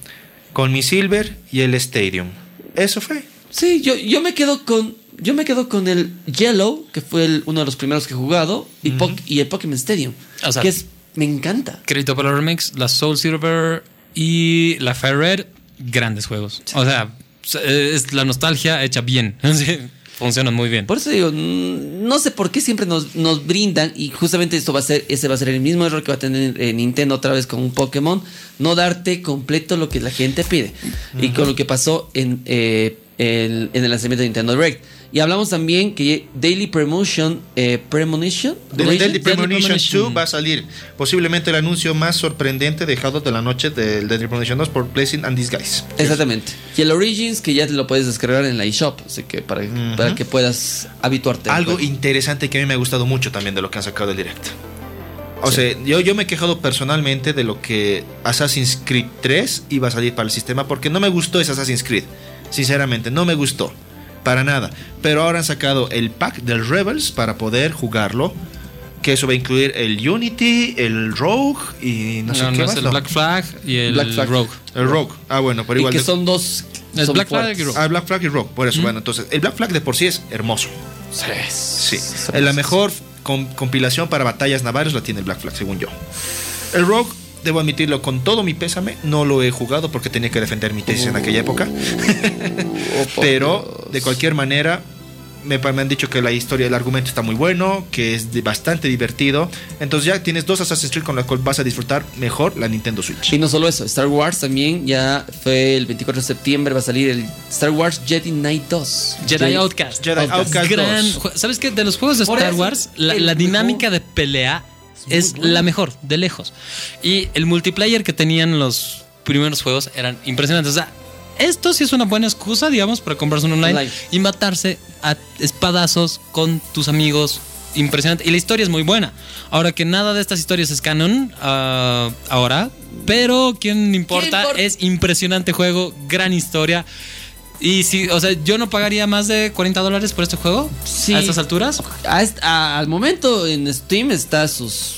Con mi Silver y el Stadium. Eso fue. Sí, yo, yo me quedo con. Yo me quedo con el Yellow, que fue el- uno de los primeros que he jugado, y, el Pokémon Stadium. O sea- que es. Me encanta. Crédito para los remix, la Soul Silver y la Fire Red, grandes juegos. O sea, es la nostalgia hecha bien. Funcionan muy bien. Por eso digo, mm, no sé por qué siempre nos, nos brindan, y justamente esto va a ser, ese va a ser el mismo error que va a tener eh, Nintendo otra vez con un Pokémon, no darte completo lo que la gente pide. Y con lo que pasó en, eh, el- en el lanzamiento de Nintendo Direct. Y hablamos también que Daily Promotion, eh, Premonition, The Premonition, Deadly Premonition Premonition 2 va a salir. Posiblemente el anuncio más sorprendente dejado de la noche del Deadly Premonition 2 por Blessing and Disguise. Exactamente. Y el Origins que ya te lo puedes descargar en la eShop, así que para, para que puedas habituarte. al Algo interesante que a mí me ha gustado mucho también de lo que han sacado del direct. O sea, yo, yo me he quejado personalmente de lo que Assassin's Creed 3 iba a salir para el sistema porque no me gustó ese Assassin's Creed. Sinceramente, no me gustó. Para nada. Pero ahora han sacado el pack del Rebels para poder jugarlo. Que eso va a incluir el Unity, el Rogue y no sé No, qué no más. es el no. Black Flag y el Black Flag. Rogue. El Rogue. Ah, bueno, pero y igual. que de- son dos. Es son Black Flag y Rogue. Ah, Black Flag y Rogue. Por eso, bueno, entonces, el Black Flag de por sí es hermoso. Sí. Es la mejor com- compilación para batallas navales la tiene el Black Flag, según yo. El Rogue, debo admitirlo con todo mi pésame, no lo he jugado porque tenía que defender mi tesis en aquella época. Pero, de cualquier manera, me, me han dicho que la historia, el argumento está muy bueno, que es de- bastante divertido. Entonces ya tienes dos Assassin's Creed con los cuales vas a disfrutar mejor la Nintendo Switch. Y no solo eso, Star Wars también ya fue el 24 de septiembre, va a salir el Star Wars Jedi Knight 2. Jedi Outcast. Jedi Outcast Gran 2. jue- ¿Sabes qué? De los juegos de Por Star eso, Wars, la, dinámica de pelea es bueno. la mejor, de lejos. Y el multiplayer que tenían los primeros juegos eran impresionantes. O sea, esto sí es una buena excusa, digamos, para comprarse un online, Online. y matarse a espadazos con tus amigos. Impresionante. Y la historia es muy buena. Ahora que nada de estas historias es canon ah, ahora, pero ¿quién importa? importa? Es impresionante juego, gran historia. Y si, o sea, yo no pagaría más de 40 dólares por este juego Sí. a estas alturas. A est- a- al momento en Steam está a sus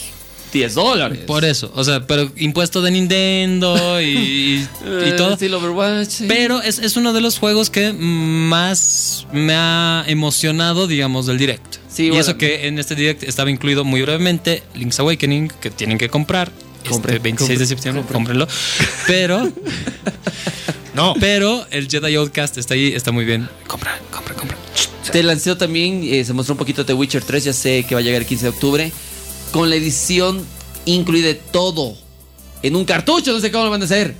10 dólares. Por eso, o sea, pero impuesto de Nintendo y, y- y Eh, todo. sí. Pero es, es uno de los juegos que más me ha emocionado, digamos, del Direct. Sí, y bueno. eso que en este Direct estaba incluido muy brevemente Link's Awakening, que tienen que comprar. Compren, este 26 de septiembre, cómprenlo. Pero, No, pero el Jedi Outcast está ahí, está muy bien. Compra, compra, compra. Te lanzó también, eh, se mostró un poquito de Witcher 3, ya sé que va a llegar el 15 de octubre, con la edición incluida de todo. En un cartucho, no sé cómo lo van a hacer.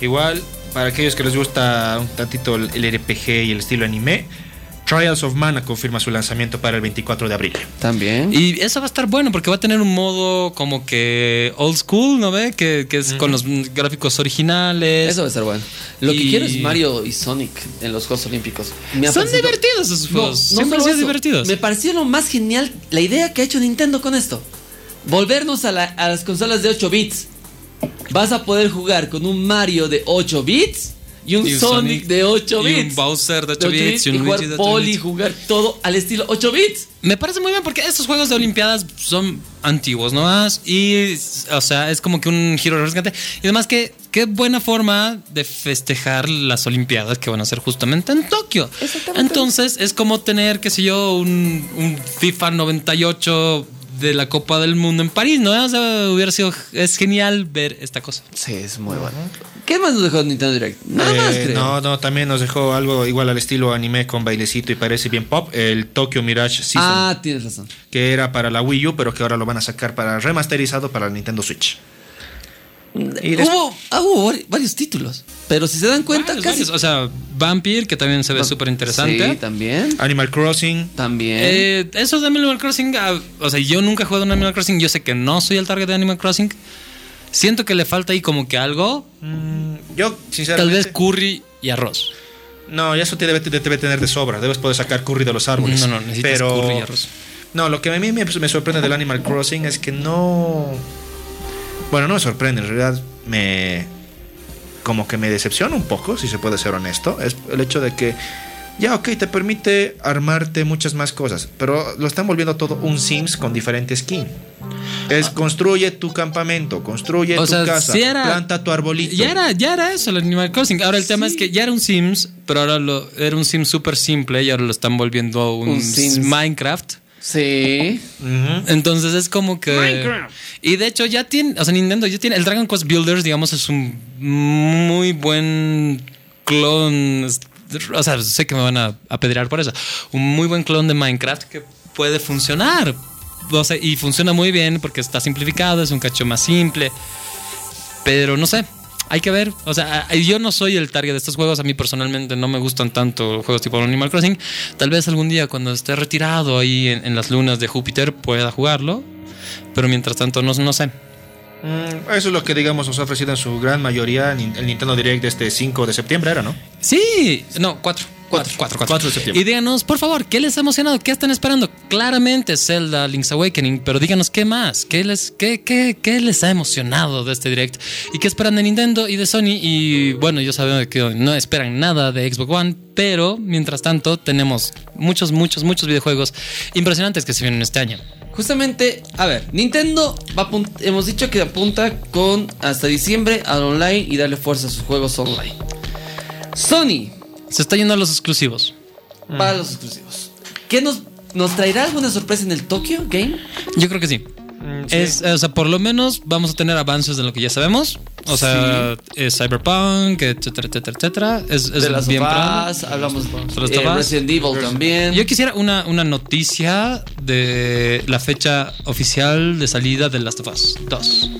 Igual, para aquellos que les gusta un tantito el, el RPG y el estilo anime, Trials of Mana confirma su lanzamiento para el 24 de abril. También. Y eso va a estar bueno porque va a tener un modo como que old school, ¿no ve? Que, que es con los gráficos originales. Eso va a estar bueno. Lo que quiero es Mario y Sonic en los Juegos Olímpicos. Me Son parecido- divertidos esos No, juegos. no Siempre han solo sido eso. divertidos. Me pareció lo más genial la idea que ha hecho Nintendo con esto. Volvernos a, la- a las consolas de 8 bits. vas a poder jugar con un Mario de 8 bits y un, Y un Sonic, Sonic, de 8 y bits. un Bowser de 8 De 8 bits, y un y jugar Luigi de 8 poli, bits. jugar todo al estilo 8 bits. Me parece muy bien porque estos juegos de Olimpiadas son antiguos, ¿no? más? Y, o sea, es como que un giro rescate. Y además, que qué buena forma de festejar las Olimpiadas que van a ser justamente en Tokio. Entonces, es como tener, qué sé yo, un, un FIFA 98 de la Copa del Mundo en París, ¿no? O sea, hubiera sido, es genial ver esta cosa. Sí, es muy bueno. ¿Qué más nos dejó Nintendo Direct? Nada más, Eh, creo. no, no, también nos dejó algo igual al estilo anime con bailecito y parece bien pop, el Tokyo Mirage Season, ah, tienes razón. que era para la Wii U, pero que ahora lo van a sacar para remasterizado para la Nintendo Switch. Y Hubo, ah, hubo vari- varios títulos. Pero si se dan cuenta, Varios, casi. varios. O sea, Vampire, que también se ve súper interesante. Sí, también. Animal Crossing, También. Eh, eso de Animal Crossing, ah, o sea, yo nunca he jugado en Animal Crossing, yo sé que no soy el target de Animal Crossing. Siento que le falta ahí como que algo, mm, yo tal sinceramente... vez curry y arroz. No, ya eso te debe, te debe tener de sobra. Debes poder sacar curry de los árboles. No, no, necesitas pero, curry y arroz. No, lo que a mí me, me sorprende del Animal Crossing es que no. Bueno, no me sorprende, en realidad me. Como que me decepciona un poco, si se puede ser honesto. Es el hecho de que. Ya, ok, te permite armarte muchas más cosas, pero lo están volviendo todo un Sims con diferente skin. Es construye tu campamento, construye O tu sea, casa, era- planta tu arbolito. Ya era, ya era eso el Animal Crossing. Ahora el tema es que ya era un Sims, pero ahora lo, era un Sims súper simple y ahora lo están volviendo un, Un Sims. Minecraft. Sí. Entonces es como que. Minecraft. Y de hecho ya tiene. O sea, Nintendo ya tiene. El Dragon Quest Builders, digamos, es un muy buen clon. O sea, sé que me van a apedrear por eso. Un muy buen clon de Minecraft que puede funcionar. O sea, y funciona muy bien porque está simplificado, es un cacho más simple. Pero no sé. Hay que ver, o sea, yo no soy el target de estos juegos, a mí personalmente no me gustan tanto juegos tipo Animal Crossing. Tal vez algún día cuando esté retirado ahí en, en las lunas de Júpiter pueda jugarlo, pero mientras tanto no, no sé. Mm, Eso es lo que, digamos, nos ha ofrecido en su gran mayoría el Nintendo Direct de este 5 de septiembre, ¿era, no? Sí, no, cuatro. Cuatro, cuatro, cuatro. Cuatro de septiembre. Y díganos, por favor, ¿qué les ha emocionado? ¿Qué están esperando? Claramente Zelda Link's Awakening, pero díganos qué más, qué les, qué, qué, qué les ha emocionado de este direct y qué esperan de Nintendo y de Sony. Y bueno, yo sabemos que no esperan nada de Xbox One, pero mientras tanto tenemos muchos, muchos, muchos videojuegos impresionantes que se vienen este año. Justamente, a ver, Nintendo va hemos dicho que apunta con hasta diciembre al online y darle fuerza a sus juegos online. Sony Se está yendo a los exclusivos. para los exclusivos. ¿Qué nos, nos traerá alguna sorpresa en el Tokyo Game? Yo creo que sí. Sí. Es, o sea, por lo menos vamos a tener avances de lo que ya sabemos. O sea, sí. es Cyberpunk, etcétera, etcétera, etcétera. Es, es de las bien Us, hablamos de eh, Resident Evil Resident. también. Yo quisiera una, una noticia de la fecha oficial de salida de Last of Us 2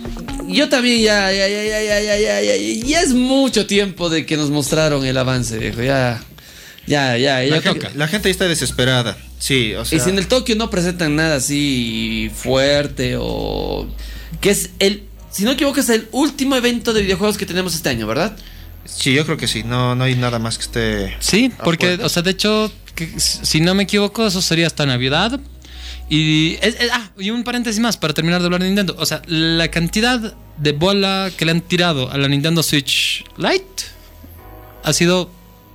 yo también ya ya, ya, ya, ya, ya, ya, ya, es mucho tiempo de que nos mostraron el avance, viejo. Ya, ya, ya. ya la, gente, la gente está desesperada. Sí, o sea. Y si en el Tokio no presentan nada así fuerte o que es el, si no me equivoco es el último evento de videojuegos que tenemos este año, ¿verdad? Sí, yo creo que sí. No, no hay nada más que esté. Sí, porque, puerta. o sea, de hecho, que- si no me equivoco, eso sería hasta Navidad. Y, es- es- ah, y un paréntesis más para terminar de hablar de Nintendo. O sea, la cantidad de bola que le han tirado a la Nintendo Switch Lite ha sido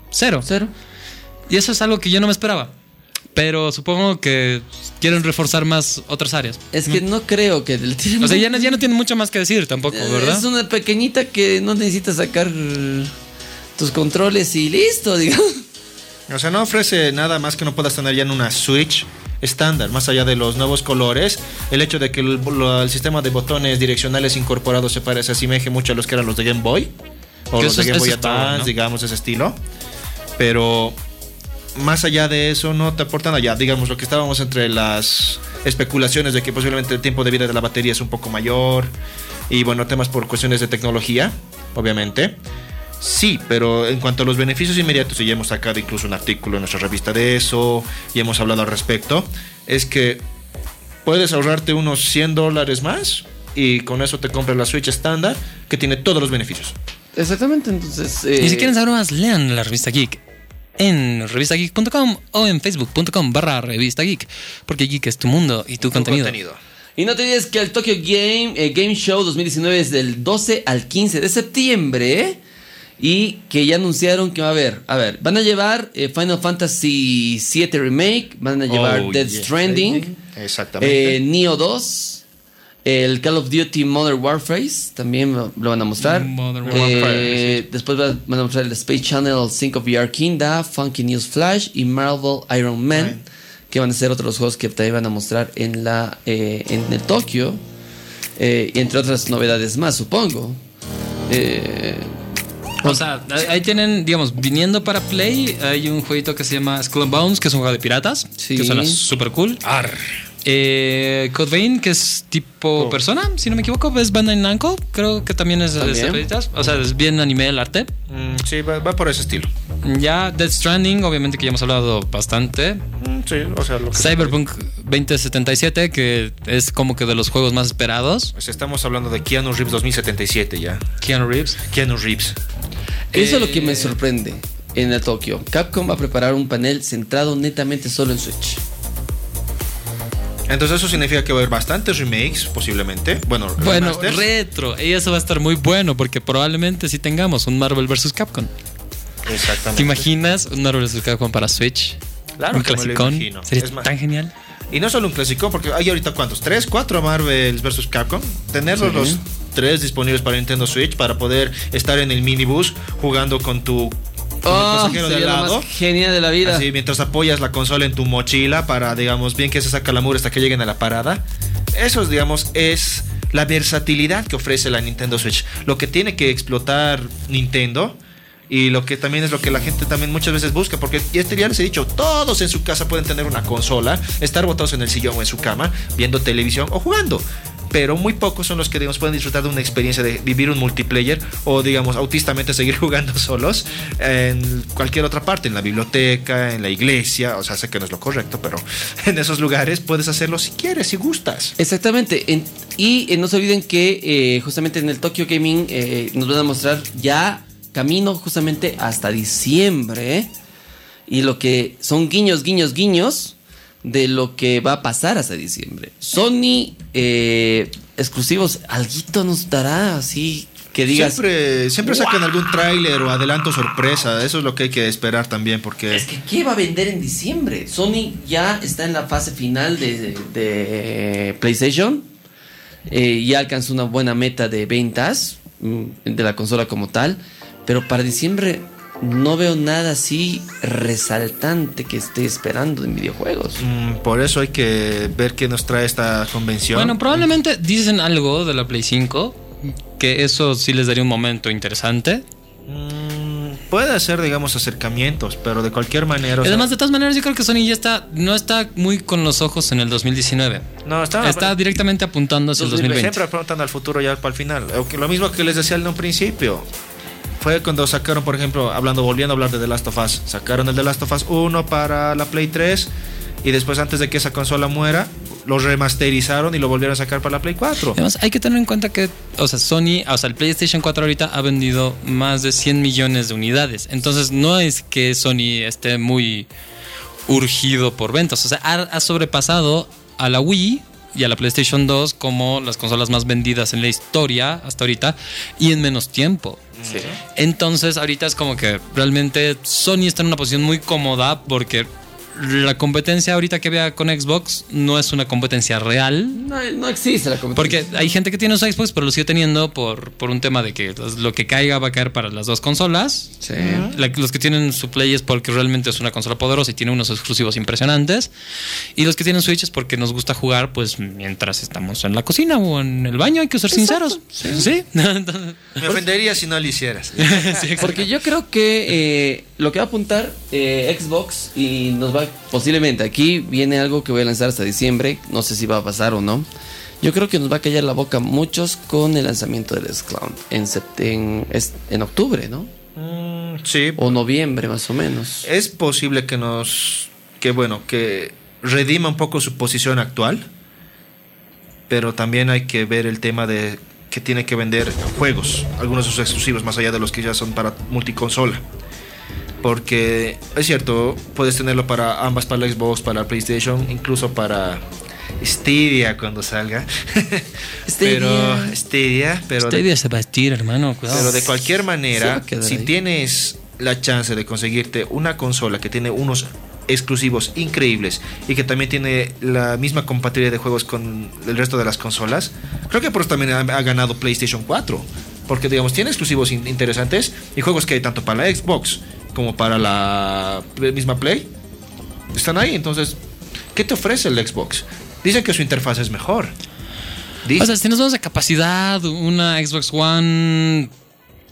cero. Cero. Y eso es algo que yo no me esperaba. Pero supongo que quieren reforzar más otras áreas. Es que no creo que le tiren- O sea, ya no, ya no tienen mucho más que decir tampoco, ¿verdad? Es una pequeñita que no necesitas sacar tus controles y listo, digamos. O sea, no ofrece nada más que no puedas tener ya en una Switch estándar, más allá de los nuevos colores, el hecho de que el, lo- el sistema de botones direccionales incorporados se parece, se asemeje mucho a los que eran los de Game Boy, o Que los eso de Game Boy Advance, ¿no? digamos, ese estilo. Pero más allá de eso, no te aporta nada. Ya, digamos, lo que estábamos entre las especulaciones de que posiblemente el tiempo de vida de la batería es un poco mayor, y bueno, temas por cuestiones de tecnología, obviamente. Sí, pero en cuanto a los beneficios inmediatos, y ya hemos sacado incluso un artículo en nuestra revista de eso, y hemos hablado al respecto, es que puedes ahorrarte unos 100 dólares más y con eso te compras la Switch estándar que tiene todos los beneficios. Exactamente, entonces. eh, Y si quieren saber más, lean la revista Geek en revistageek.com o en facebook.com barra revista geek. Porque Geek es tu mundo y tu, Tu contenido. contenido. Y no te olvides que el Tokyo Game, eh, Game Show 2019 es del 12 al 15 de septiembre. Y que ya anunciaron que va a haber. A ver, van a llevar eh, Final Fantasy VII Remake. Van a llevar Oh, Dead yeah. Stranding. Exactamente. eh, Neo 2. El Call of Duty Modern Warfare también lo van a mostrar. Modern Eh, Warfare, Después va- van a mostrar el Space Channel 5 VR Kinda, Funky News Flash y Marvel Iron Man. Right. Que van a ser otros juegos que también van a mostrar en la eh, en el Tokio. Eh, y entre otras novedades más, supongo. Eh, O sea, ahí- tienen, digamos, viniendo para Play, hay un jueguito que se llama Skull and Bones, que es un juego de piratas, Sí. que suena súper cool. Eh, Code Vein, que es tipo persona, si no me equivoco, es Bandai Namco, creo que también es de piratas. O sea, es bien anime el arte. Mm, sí, va, va por ese estilo. Ya Dead Stranding, obviamente que ya hemos hablado bastante. Mm, sí, o sea, lo que Cyberpunk 2077, que es como que de los juegos más esperados. Pues estamos hablando de Keanu Reeves 2077 ya. Keanu Reeves. Keanu Reeves. Eso es lo que me Eh, sorprende en el Tokio. Capcom va a preparar un panel centrado netamente solo en Switch. Entonces eso significa que va a haber bastantes remakes, posiblemente. Bueno, Bueno, remasters. retro. Y eso va a estar muy bueno porque probablemente sí tengamos un Marvel vs. Capcom. Exactamente. ¿Te imaginas un Marvel vs. Capcom para Switch? Claro un clasicón. imagino. Sería Es más- tan genial. Y no solo un clásico, porque hay ahorita cuántos, tres, cuatro Marvels vs. Capcom. Tenerlos Sí. los tres disponibles para Nintendo Switch para poder estar en el minibus jugando con tu, el Oh, de lado. genial de la vida. Así, mientras apoyas la consola en tu mochila para, digamos, bien que se saca la mugre hasta que lleguen a la parada. Eso, es, digamos, es la versatilidad que ofrece la Nintendo Switch. Lo que tiene que explotar Nintendo y lo que también es lo que la gente también muchas veces busca, porque este ya les he dicho, todos en su casa pueden tener una consola, estar botados en el sillón o en su cama, viendo televisión o jugando. Pero muy pocos son los que digamos pueden disfrutar de una experiencia de vivir un multiplayer o digamos autistamente seguir jugando solos en cualquier otra parte, en la biblioteca, en la iglesia, o sea, sé que no es lo correcto, pero en esos lugares puedes hacerlo si quieres, si gustas. Exactamente. En- y eh, no se olviden que eh, justamente en el Tokyo Gaming eh, nos van a mostrar ya camino justamente hasta diciembre. Y lo que son guiños, guiños, guiños de lo que va a pasar hasta diciembre. Sony eh, exclusivos, alguito nos dará así que digas. siempre siempre sacan algún tráiler o adelanto sorpresa, eso es lo que hay que esperar también, porque... Es que ¿qué va a vender en diciembre? Sony ya está en la fase final de, de PlayStation. Eh, ya alcanzó una buena meta de ventas mm, de la consola como tal. Pero para diciembre no veo nada así resaltante que esté esperando en videojuegos. Mm, por eso hay que ver qué nos trae esta convención. Bueno, probablemente dicen algo de la Play 5, que eso sí les daría un momento interesante. Mm, puede ser, digamos, acercamientos, pero de cualquier manera... o sea, Además, de todas maneras, yo creo que Sony ya está, no está muy con los ojos en el 2019. no, está, Está directamente apuntando hacia el 2020. Siempre preguntan al futuro ya para el final. Lo mismo que les decía en un principio. Fue cuando sacaron, por ejemplo, hablando, volviendo a hablar de The Last of Us. Sacaron el The Last of Us 1 para la Play 3 y después antes de que esa consola muera, lo remasterizaron y lo volvieron a sacar para la Play 4. Además, hay que tener en cuenta que, o sea, Sony, o sea, el PlayStation 4 ahorita ha vendido más de 100 millones de unidades. Entonces, no es que Sony esté muy urgido por ventas. O sea, ha, ha sobrepasado a la Wii y a la PlayStation 2 como las consolas más vendidas en la historia hasta ahorita y en menos tiempo. Entonces, ahorita es como que realmente Sony está en una posición muy cómoda porque la competencia ahorita que vea con Xbox no es una competencia real. No, no existe la competencia. Porque hay gente que tiene su Xbox, pero lo sigue teniendo por, por un tema de que lo que caiga va a caer para las dos consolas. Sí. La- los que tienen su Play es porque realmente es una consola poderosa y tiene unos exclusivos impresionantes. Y los que tienen Switch es porque nos gusta jugar, pues mientras estamos en la cocina o en el baño, hay que ser sinceros. Sí. Me ofendería si no lo hicieras. sí. Porque yo creo que eh, lo que va a apuntar eh, Xbox y nos va posiblemente aquí viene algo que voy a lanzar hasta diciembre, no sé si va a pasar o no. Yo creo que nos va a callar la boca muchos con el lanzamiento del Clown en, en, en octubre, ¿no? Mm, sí, O noviembre más o menos. es posible que nos que bueno que redima un poco su posición actual pero también hay que ver el tema de que tiene que vender juegos algunos de sus exclusivos más allá de los que ya son para multiconsola porque es cierto puedes tenerlo para ambas para la Xbox para la PlayStation incluso para Stadia cuando salga. Stadia. Pero Stadia, pero de- se va a estirar, hermano. Cuidado. Pero de cualquier manera, si ahí. tienes la chance de conseguirte una consola que tiene unos exclusivos increíbles y que también tiene la misma compatibilidad de juegos con el resto de las consolas, creo que por eso también ha, ha ganado PlayStation 4. Porque, digamos, tiene exclusivos in- interesantes y juegos que hay tanto para la Xbox como para la misma Play. Están ahí, entonces, ¿qué te ofrece el Xbox? Dicen que su interfaz es mejor. Dicen- O sea, si nos vamos a capacidad, una Xbox One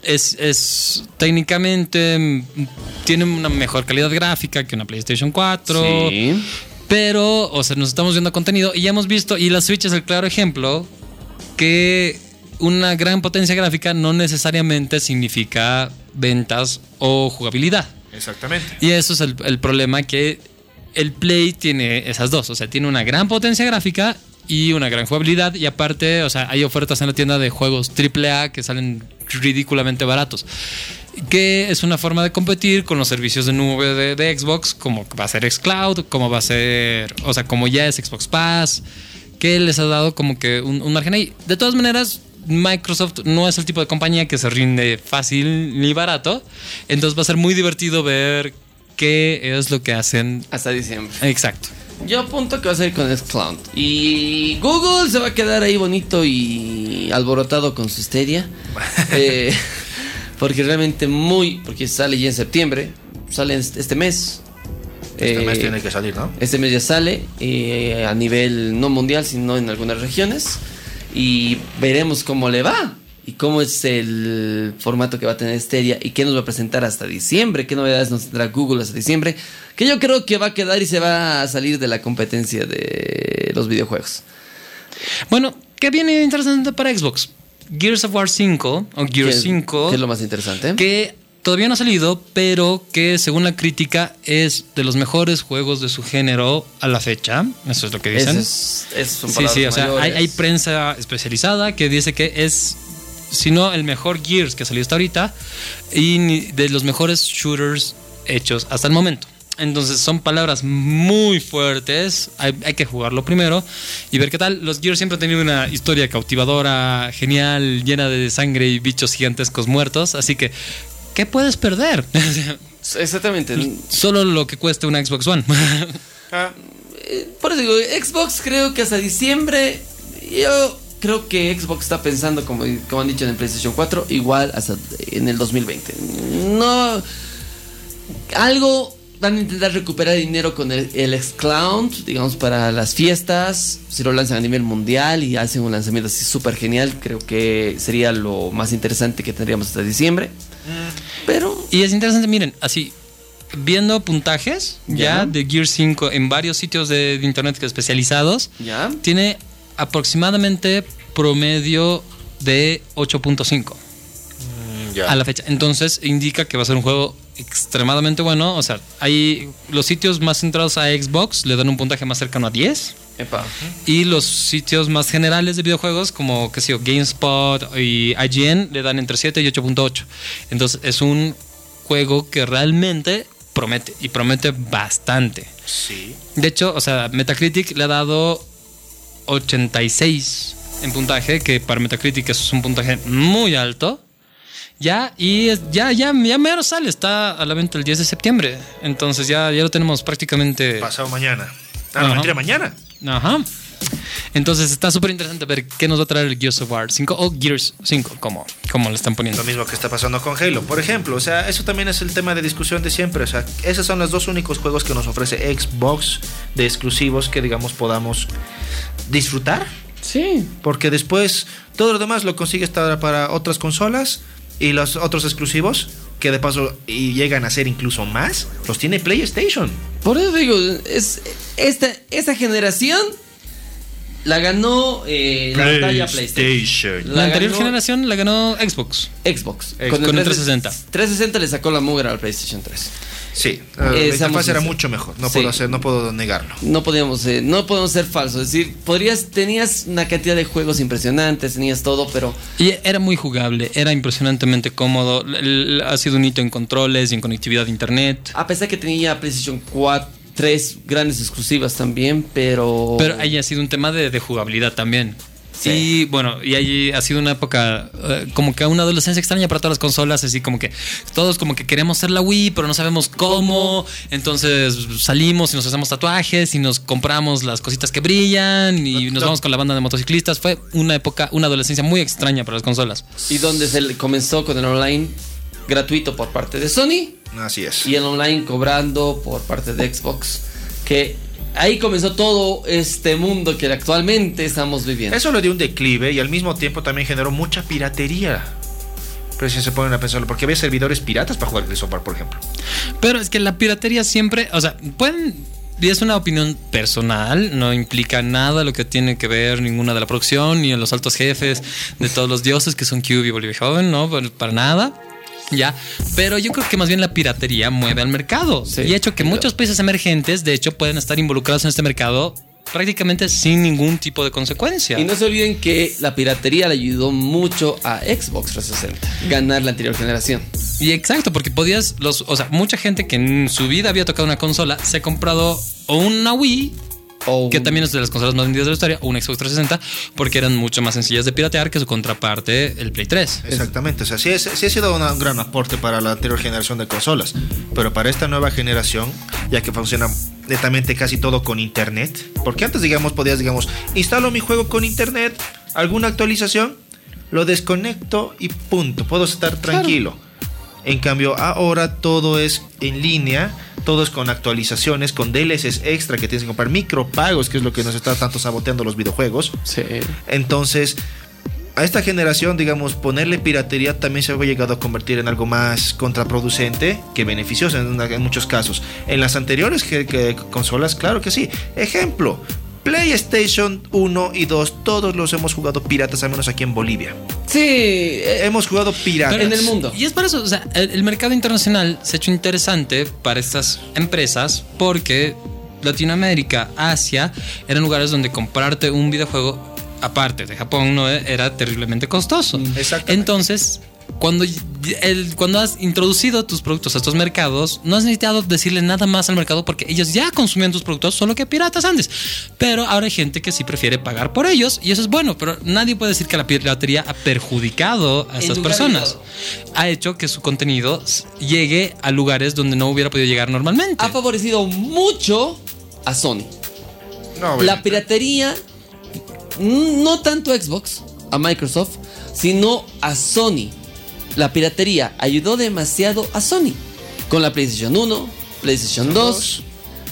es, es técnicamente mm, tiene una mejor calidad gráfica que una PlayStation 4. Sí. Pero, o sea, nos estamos viendo contenido y ya hemos visto, y la Switch es el claro ejemplo, que una gran potencia gráfica no necesariamente significa ventas o jugabilidad. Exactamente. Y eso es el, el problema que el Play tiene esas dos. O sea, tiene una gran potencia gráfica y una gran jugabilidad. Y aparte, o sea, hay ofertas en la tienda de juegos AAA que salen ridículamente baratos. Que es una forma de competir con los servicios de nube de, de Xbox, como va a ser Xcloud, como va a ser, o sea, como ya es Xbox Pass, que les ha dado como que un, un margen ahí. De todas maneras, Microsoft no es el tipo de compañía que se rinde fácil ni barato. Entonces va a ser muy divertido ver qué es lo que hacen. Hasta diciembre. Exacto. Yo apunto que va a ser con Xcloud. Y Google se va a quedar ahí bonito y alborotado con su Stadia. Eh, porque realmente muy. Porque sale ya en septiembre. Sale este este mes. Este Eh, mes tiene que salir, ¿no? Este mes ya sale eh, a nivel no mundial, sino en algunas regiones. Y veremos cómo le va. Y cómo es el formato que va a tener Stadia. Y qué nos va a presentar hasta diciembre. Qué novedades nos tendrá Google hasta diciembre. Que yo creo que va a quedar y se va a salir de la competencia de los videojuegos. Bueno, ¿qué viene interesante para Xbox? Gears of War 5 o ¿Qué Gears es- 5. qué es lo más interesante? que todavía no ha salido, pero que según la crítica es de los mejores juegos de su género a la fecha. Eso es lo que dicen. Es, son Sí, sí, o sea, hay, prensa especializada que dice que es, si no el mejor Gears que ha salido hasta ahorita, y de los mejores shooters hechos hasta el momento. Entonces son palabras muy fuertes, hay, hay que jugarlo primero y ver qué tal. Los Gears siempre han tenido una historia cautivadora, genial, llena de sangre y bichos gigantescos muertos, así que, ¿qué puedes perder? Exactamente. Solo lo que cueste una Xbox One. Ah, Eh, Por eso digo, Xbox creo que hasta diciembre. Yo creo que Xbox está pensando, como, como han dicho en el PlayStation 4, igual hasta en el 2020. No. Algo van a intentar recuperar dinero con el, el Xcloud, digamos, para las fiestas. Si lo lanzan a nivel mundial y hacen un lanzamiento así súper genial, creo que sería lo más interesante que tendríamos hasta diciembre. Pero. Y es interesante, miren, así, viendo puntajes ya, Ya. de Gear 5 en varios sitios de, de internet especializados, Ya. tiene aproximadamente promedio de 8.5 mm, ya. a la fecha. Entonces indica que va a ser un juego extremadamente bueno. O sea, hay los sitios más centrados a Xbox le dan un puntaje más cercano a 10. Epa. Y los sitios más generales de videojuegos, como que sé yo, GameSpot y IGN, le dan entre 7 y 8.8. Entonces es un juego que realmente promete y promete bastante. Sí. De hecho, o sea, Metacritic le ha dado 86 en puntaje, que para Metacritic eso es un puntaje muy alto. Ya, y es- ya, ya, ya mero sale, está a la venta el 10 de septiembre. Entonces ya, ya lo tenemos prácticamente. Pasado mañana. Ah, no, mentira, mañana. Ajá. Entonces está súper interesante ver qué nos va a traer el Gears of War 5 o Gears 5, como, como le están poniendo. Lo mismo que está pasando con Halo, por ejemplo. O sea, eso también es el tema de discusión de siempre. O sea, esos son los dos únicos juegos que nos ofrece Xbox de exclusivos que, digamos, podamos disfrutar. Sí. Porque después todo lo demás lo consigues para otras consolas y los otros exclusivos, que de paso y llegan a ser incluso más, los tiene PlayStation. Por eso digo, es esta, esta generación la ganó eh, la batalla PlayStation. La, anterior ganó generación la ganó Xbox. Xbox. Con el 360. 360 le sacó la mugre al PlayStation 3. Sí, Eh, la seamos interfaz era mucho mejor. No Sí. puedo hacer, no puedo negarlo. No podíamos, eh, no podemos ser falsos. Es decir, podrías, tenías una cantidad de juegos impresionantes, tenías todo, pero Y era muy jugable, era impresionantemente cómodo. Ha sido un hito en controles y en conectividad de internet. a pesar que tenía PlayStation 4, tres grandes exclusivas también, pero... Pero ahí ha sido un tema de, de jugabilidad también. Sí. Y bueno, y allí ha sido una época eh, como que una adolescencia extraña para todas las consolas, así como que todos como que queremos ser la Wii, pero no sabemos cómo. Entonces salimos y nos hacemos tatuajes y nos compramos las cositas que brillan y No, nos no. vamos con la banda de motociclistas. Fue una época, una adolescencia muy extraña para las consolas. Y donde se comenzó con el online gratuito por parte de Sony Así es. y el online cobrando por parte de Xbox. Que ahí comenzó todo este mundo que actualmente estamos viviendo. Eso le dio un declive y al mismo tiempo también generó mucha piratería. Pero si se ponen a pensarlo, porque había servidores piratas para jugar Gears of War, por ejemplo. Pero es que la piratería siempre, o sea, pueden. Y es una opinión personal, no implica nada lo que tiene que ver ninguna de la producción, ni en los altos jefes de todos los dioses que son Cube y Bolivia Joven, ¿no? Para- Para nada. Ya, pero yo creo que más bien la piratería mueve al mercado Sí, y ha hecho que claro. muchos países emergentes, de hecho, pueden estar involucrados en este mercado prácticamente sin ningún tipo de consecuencia. Y no se olviden que la piratería le ayudó mucho a Xbox 360 ganar la anterior generación. Y exacto, porque podías, los, o sea, mucha gente que en su vida había tocado una consola se ha comprado o una Wii O que también es de las consolas más vendidas de la historia, o un Xbox 360, porque eran mucho más sencillas de piratear que su contraparte, el Play 3. Exactamente, o sea, sí, es- sí ha sido una- un gran aporte para la anterior generación de consolas, pero para esta nueva generación, ya que funciona netamente casi todo con internet, porque antes, digamos, podías, digamos, instalo mi juego con internet, alguna actualización, lo desconecto y punto, puedo estar tranquilo. En cambio, ahora todo es en línea, todo es con actualizaciones, con DLCs extra que tienes que comprar, micropagos, que es lo que nos está tanto saboteando los videojuegos. Sí. Entonces, a esta generación, digamos, ponerle piratería también se ha llegado a convertir en algo más contraproducente que beneficioso en, una- en muchos casos. En las anteriores que- que- consolas, claro que sí. Ejemplo, PlayStation 1 y 2, todos los hemos jugado piratas, al menos aquí en Bolivia. Sí. eh, Hemos jugado piratas. en el mundo. Y es por eso, o sea, el, el mercado internacional se ha hecho interesante para estas empresas porque Latinoamérica, Asia, eran lugares donde comprarte un videojuego, aparte de Japón, no era terriblemente costoso. Exactamente. Entonces, cuando, el, cuando has introducido tus productos a estos mercados, no has necesitado decirle nada más al mercado porque ellos ya consumían tus productos, solo que piratas antes. Pero ahora hay gente que sí prefiere pagar por ellos y eso es bueno, pero nadie puede decir que la piratería ha perjudicado a estas personas. Ha hecho que su contenido llegue a lugares donde no hubiera podido llegar normalmente. Ha favorecido mucho a Sony. No. La piratería, no tanto a Xbox, a Microsoft, sino a Sony. La piratería ayudó demasiado a Sony. Con la PlayStation 1, PlayStation 2,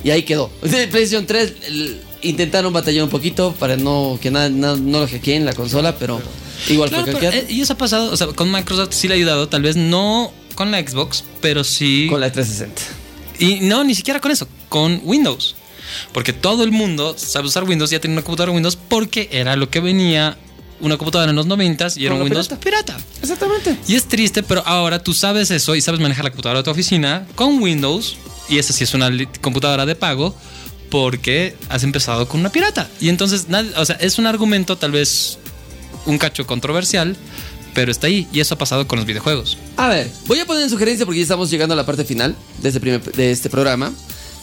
y ahí quedó. PlayStation 3 el- intentaron batallar un poquito para no que nada, no, no lo hackeen la consola, pero igual Claro, fue pero, eh, y eso ha pasado, o sea, con Microsoft sí le ha ayudado, tal vez no con la Xbox, pero sí Con la 360. Y no, ni siquiera con eso, con Windows. Porque todo el mundo sabe usar Windows, ya tiene una computadora Windows, porque era lo que venía una computadora en los 90s y era un Windows pirata. Exactamente. Y es triste, pero ahora tú sabes eso y sabes manejar la computadora de tu oficina con Windows, y esa sí es una computadora de pago, porque has empezado con una pirata. Y entonces, o sea, es un argumento tal vez un cacho controversial, pero está ahí, y eso ha pasado con los videojuegos. A ver, voy a poner en sugerencia porque ya estamos llegando a la parte final de este, primer- de este programa.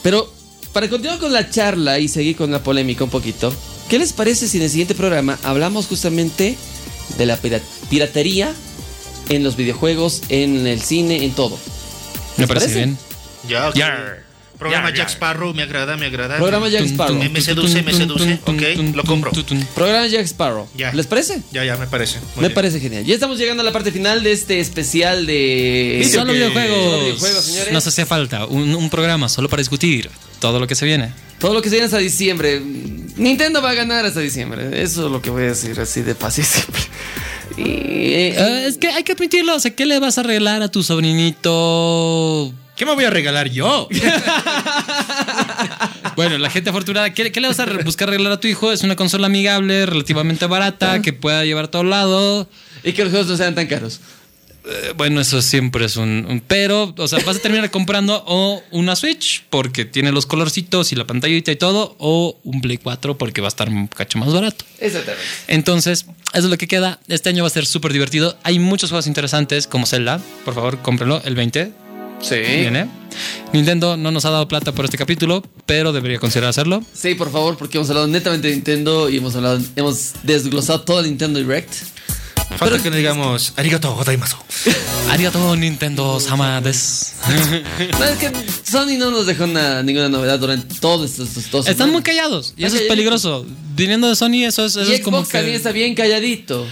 Pero para continuar con la charla y seguir con la polémica un poquito, ¿qué les parece si en el siguiente programa hablamos justamente de la pira- piratería en los videojuegos, en el cine, en todo? Me ¿Les parece parece? bien. Ya. Programa Yar, Jack. Sparrow, me agrada, me agrada. Programa Jack Sparrow. Me- me seduce, me seduce. Ok, lo compro. Programa Jack Sparrow. Ya. ¿Les parece? Ya, ya, me parece. Muy Me bien. parece genial. Ya estamos llegando a la parte final de este especial de... Solo videojuegos. Solo videojuegos, señores. Nos hacía falta un, un programa solo para discutir todo lo que se viene. Todo lo que se viene hasta diciembre. Nintendo va a ganar hasta diciembre. Eso es lo que voy a decir así de fácil y simple. Y, eh, Eh, es que hay que admitirlo. O sea, ¿qué le vas a regalar a tu sobrinito? ¿Qué me voy a regalar yo? Bueno, la gente afortunada, ¿qué, qué le vas a buscar regalar a tu hijo? Es una consola amigable, relativamente barata, que pueda llevar a todo lado. y que los juegos no sean tan caros. Eh, bueno, eso siempre es un, un pero. O sea, vas a terminar comprando o una Switch porque tiene los colorcitos y la pantallita y todo, o un Play 4 porque va a estar un cacho más barato. Exactamente. Entonces, eso es lo que queda. Este año va a ser súper divertido. Hay muchos juegos interesantes como Zelda. Por favor, cómprenlo el 20. Sí. Viene. Nintendo no nos ha dado plata por este capítulo, pero debería considerar hacerlo. Sí, por favor, porque hemos hablado netamente de Nintendo y hemos hablado, hemos desglosado todo el Nintendo Direct. Falta que le digamos arigato gozaimasu. Arigato Nintendo sama des. No, es que Sony no nos dejó una- ninguna novedad durante todos estos, dos Están muy callados y eso es peligroso. Viniendo de Sony, eso es, eso Y es como Xbox que... también está bien calladito.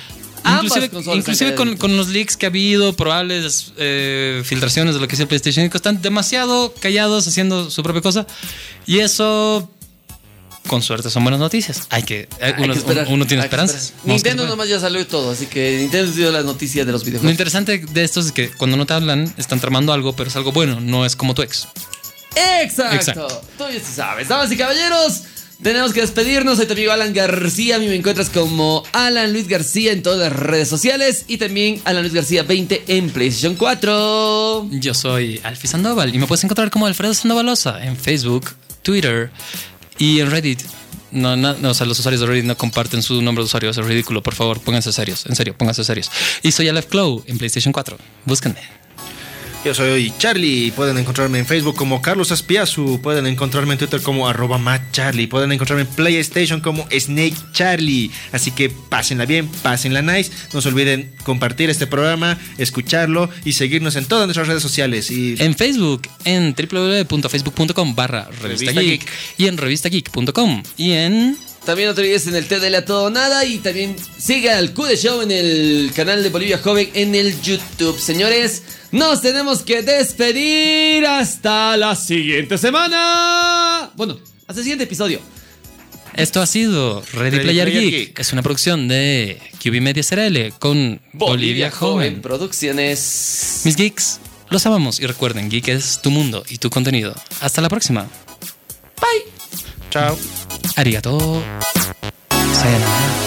Inclusive, inclusive con, con los leaks que ha habido, probables eh, filtraciones de lo que es el PlayStation 5, están demasiado callados haciendo su propia cosa. Y eso, con suerte, son buenas noticias. Hay que, Hay uno, que esperar, uno tiene esperanzas. Nintendo nomás ya salió y todo, así que Nintendo dio las noticias de los Lo videojuegos. interesante de esto es que cuando no te hablan, están tramando algo, pero es algo bueno, no es como tu ex. Exacto. Exacto. Tú ya sí sabes. Damas y caballeros, tenemos que despedirnos. Soy tu amigo Alan García. A mí me encuentras como Alan Luis García en todas las redes sociales y también Alan Luis García 20 en PlayStation 4. Yo soy Alfie Sandoval y me puedes encontrar como Alfredo Sandovalosa en Facebook, Twitter y en Reddit. No, no, o sea, los usuarios de Reddit no comparten su nombre de usuario, es ridículo. Por favor, pónganse serios, en serio, pónganse serios. Y soy Aleph Clow en PlayStation 4. Búsquenme. Yo soy Charlie. Pueden encontrarme en Facebook como Carlos Aspiazu. Pueden encontrarme en Twitter como arroba MattCharlie. Pueden encontrarme en PlayStation como Snake Charlie. Así que pásenla bien, pásenla nice. No se olviden compartir este programa, escucharlo y seguirnos en todas nuestras redes sociales. Y En Facebook, en www.facebook.com barra revista Geek. y en revistageek.com y en... También no te olvides en el TDL a todo o nada y también siga al Q de Show en el canal de Bolivia Joven en el YouTube. Señores, nos tenemos que despedir hasta la siguiente semana. Bueno, hasta el siguiente episodio. Esto ha sido Ready, Ready Player, Player Geek. Geek. Es una producción de QB Media SRL con Bolivia, Joven. Producciones. Mis geeks, los amamos y recuerden, geek es tu mundo y tu contenido. Hasta la próxima. Bye. チャオありがとう。さよなら。